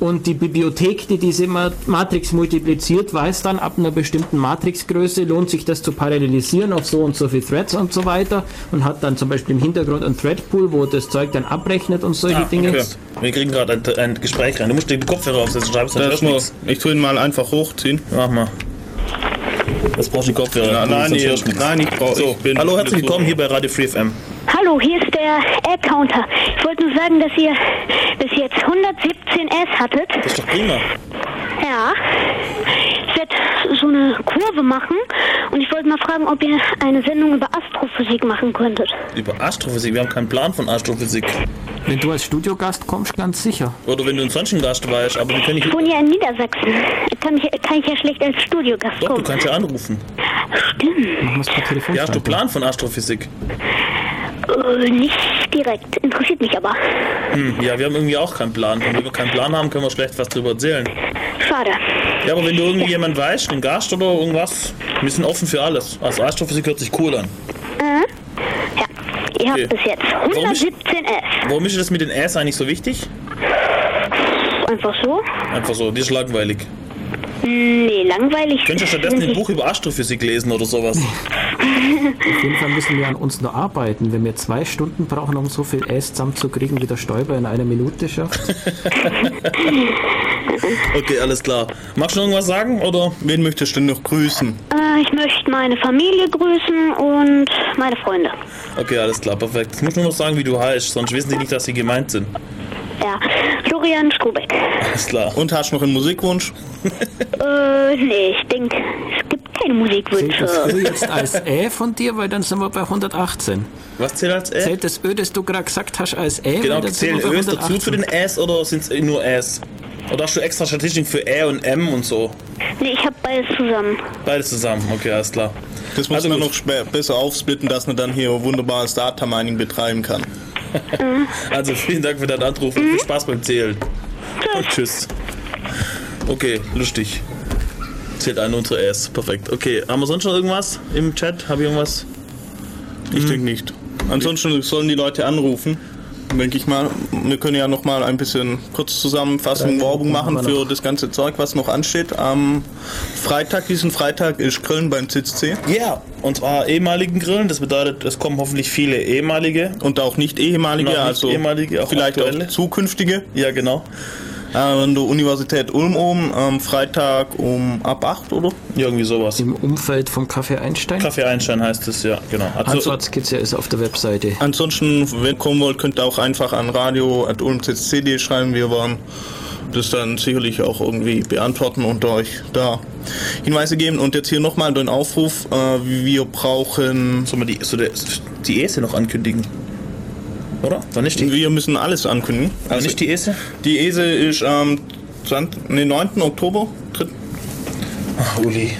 und die Bibliothek, die diese Ma- Matrix multipliziert, weiß dann, ab einer bestimmten Matrixgröße lohnt sich das zu parallelisieren auf so und so viele Threads und so weiter und hat dann zum Beispiel im Hintergrund ein Threadpool, wo das Zeug dann abrechnet und solche Ah, Dinge. okay. Wir kriegen gerade ein, ein Gespräch rein. Du musst den Kopfhörer aufsetzen, schreibst Das das nichts. ich tue ihn mal einfach hochziehen. Mach mal. Das brauchst du die Kopfhörer. Ja, Du, nein, sonst ich, du nein, ich brauche. So, hallo, herzlich willkommen hier bei Radio Free FM. Hallo, hier ist der Ad-Counter. Ich wollte nur sagen, dass ihr bis jetzt 117 S hattet. Das ist doch prima. Ja. Ich werde so eine Kurve machen und ich wollte mal fragen, ob ihr eine Sendung über Astrophysik machen könntet. Über Astrophysik. Wir haben keinen Plan von Astrophysik. Wenn du als Studiogast kommst, ganz sicher. Oder wenn du ein sonst ein Gast weißt, aber wir können Ich nicht. wohne ja in Niedersachsen. Kann ich, kann ich ja schlecht als Studiogast Doch, du kommen. kannst ja anrufen. Stimmt. Machen wir es per Telefon. Ja, hast du Plan von Astrophysik? Äh, nicht direkt. Interessiert mich aber. Hm, ja, wir haben irgendwie auch keinen Plan. Und wenn wir keinen Plan haben, können wir schlecht was drüber erzählen. Schade. Ja, aber wenn du irgendwie jemand weißt, einen Gast oder irgendwas, wir sind offen für alles. Also Astrophysik hört sich cool an. Ja. Ihr habt Okay. bis jetzt Warum ist- 117 S. Warum ist das mit den S eigentlich so wichtig? Einfach so? Einfach so, die ist langweilig. Nee, langweilig. Könntest du stattdessen ein Buch über Astrophysik lesen oder sowas? Auf jeden Fall müssen wir an uns nur arbeiten. Wenn wir zwei Stunden brauchen, um so viel Ass zusammenzukriegen, wie der Stäuber in einer Minute schafft. Okay, alles klar. Magst du noch irgendwas sagen? Oder? Wen möchtest du denn noch grüßen? Äh, ich möchte meine Familie grüßen und meine Freunde. Okay, alles klar, perfekt. Jetzt musst du nur noch sagen, wie du heißt, sonst wissen die nicht, dass sie gemeint sind. Ja, Florian Strubeck. Alles klar. Und hast du noch einen Musikwunsch? Äh, nee, ich denke, es gibt keine Zählt das Ö Musikwünsche. jetzt als Ä von dir, weil dann sind wir bei 118. Was zählt als S? Zählt das Ö, das du gerade gesagt hast, als Ä? Genau, zählen Ös dazu zu den S oder sind es nur S? Oder hast du extra Statistiken für Ä und M und so? Nee, ich hab beides zusammen. Beides zusammen, okay, alles klar. Das muss Also man gut. noch besser aufsplitten, dass man dann hier wunderbares Data Mining betreiben kann. Also vielen Dank für deinen Anruf und viel Spaß beim Zählen. Und tschüss. Okay, lustig. Zählt ein unser S. Perfekt. Okay, haben wir sonst noch irgendwas im Chat? Habe ich irgendwas? Ich denke nicht. Ansonsten sollen die Leute anrufen. Denke ich mal. Wir können ja noch mal ein bisschen kurz Zusammenfassung, Werbung machen für das ganze Zeug, was noch ansteht. Am Freitag, diesen Freitag, ist Köln beim CCC. Ja, und zwar ehemaligen Grillen. Das bedeutet, es kommen hoffentlich viele ehemalige. Und auch nicht ehemalige, nicht also ehemalige, auch vielleicht aktuelle. auch zukünftige. Ja, genau. Äh, an der Universität Ulm oben, am Freitag um ab 8, oder? Irgendwie sowas. Im Umfeld vom Café Einstein. Kaffee Einstein heißt es, ja, genau. Also, Ansatz gibt es ja ist auf der Webseite. Ansonsten, wenn ihr kommen wollt, könnt ihr auch einfach an radio.ulmccd schreiben. Wir waren das dann sicherlich auch irgendwie beantworten und euch da Hinweise geben. Und jetzt hier nochmal den Aufruf, äh, wir brauchen... Sollen wir die, so der, die ESE noch ankündigen? Oder? War nicht die, Wir müssen alles ankündigen. war nicht die ESE? Die ESE ist am 20, nee, 9. Oktober. Dritt- Ach, Uli.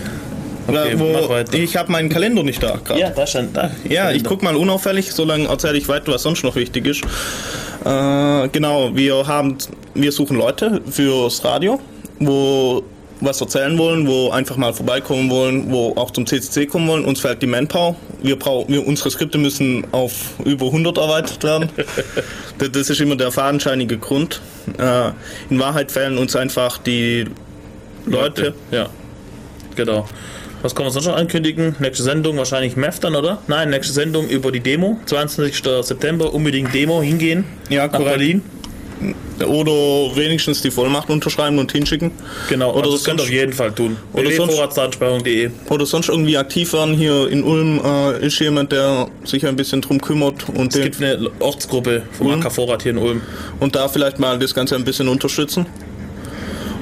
Okay, wo, ich habe meinen Kalender nicht da gerade. Ja, da stand da. Ja, ich guck mal unauffällig, solange erzähle ich weiter, was sonst noch wichtig ist. Äh, genau, wir haben, wir suchen Leute fürs Radio, wo was erzählen wollen, wo einfach mal vorbeikommen wollen, wo auch zum CCC kommen wollen. Uns fehlt die Manpower. Wir brauchen, wir, unsere Skripte müssen auf über 100 erweitert werden. das, das ist immer der fadenscheinige Grund. Äh, in Wahrheit fehlen uns einfach die Leute. Ja. Genau. Was kann man sonst noch ankündigen? Nächste Sendung wahrscheinlich MEF dann, oder? Nein, nächste Sendung über die Demo. 22. September, unbedingt Demo hingehen. Ja, nach korrekt. Berlin. Oder wenigstens die Vollmacht unterschreiben und hinschicken. Genau, Oder also das könnt ihr auf jeden Fall tun. oder sonst- www.vorratsdatensperrung.de oder sonst irgendwie aktiv werden. Hier in Ulm äh, ist jemand, der sich ein bisschen drum kümmert und, Es gibt eine Ortsgruppe vom Ulm. AK Vorrat hier in Ulm. und da vielleicht mal das Ganze ein bisschen unterstützen.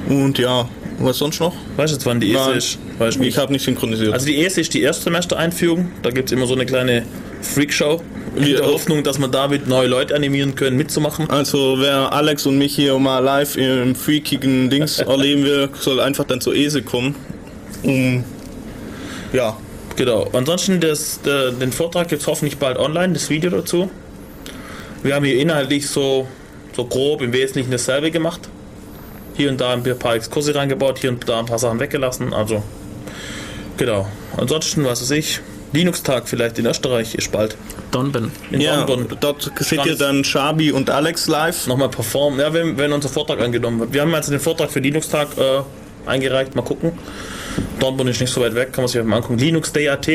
Und ja, was sonst noch? Weißt du jetzt, wann die ESE ist? Weiß ich Ich habe nicht synchronisiert. Also die ESE ist die Erstsemester-Einführung. Da gibt es immer so eine kleine Freakshow. In Wir- der Hoffnung, dass man damit neue Leute animieren können, mitzumachen. Also wer Alex und mich hier mal live im freakigen Dings erleben will, soll einfach dann zur ESE kommen. Um ja, Genau. Ansonsten das, der, den Vortrag gibt es hoffentlich bald online, das Video dazu. Wir haben hier inhaltlich so, so grob im Wesentlichen dasselbe gemacht. Hier und da ein paar Exkurse reingebaut, hier und da ein paar Sachen weggelassen. Also, genau. Ansonsten, was weiß ich, Linux-Tag vielleicht in Österreich ist bald. Donben. In ja London. dort seht ihr dann Shabi und Alex live. Nochmal performen. Ja, wenn, wenn unser Vortrag angenommen wird. Wir haben also den Vortrag für Linux-Tag äh, eingereicht. Mal gucken. Dortmund ist nicht so weit weg, kann man sich mal angucken. Linux Day AT.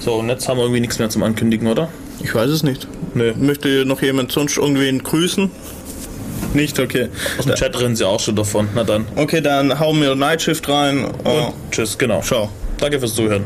So, und jetzt haben wir irgendwie nichts mehr zum Ankündigen, oder? Ich weiß es nicht. Nö. Möchte noch jemand sonst irgendwen grüßen? Nicht, okay. Aus dem Chat rennen sie auch schon davon. Na dann. Okay, dann hauen wir Nightshift rein. Oh, Tschüss, genau. ciao. Danke fürs Zuhören.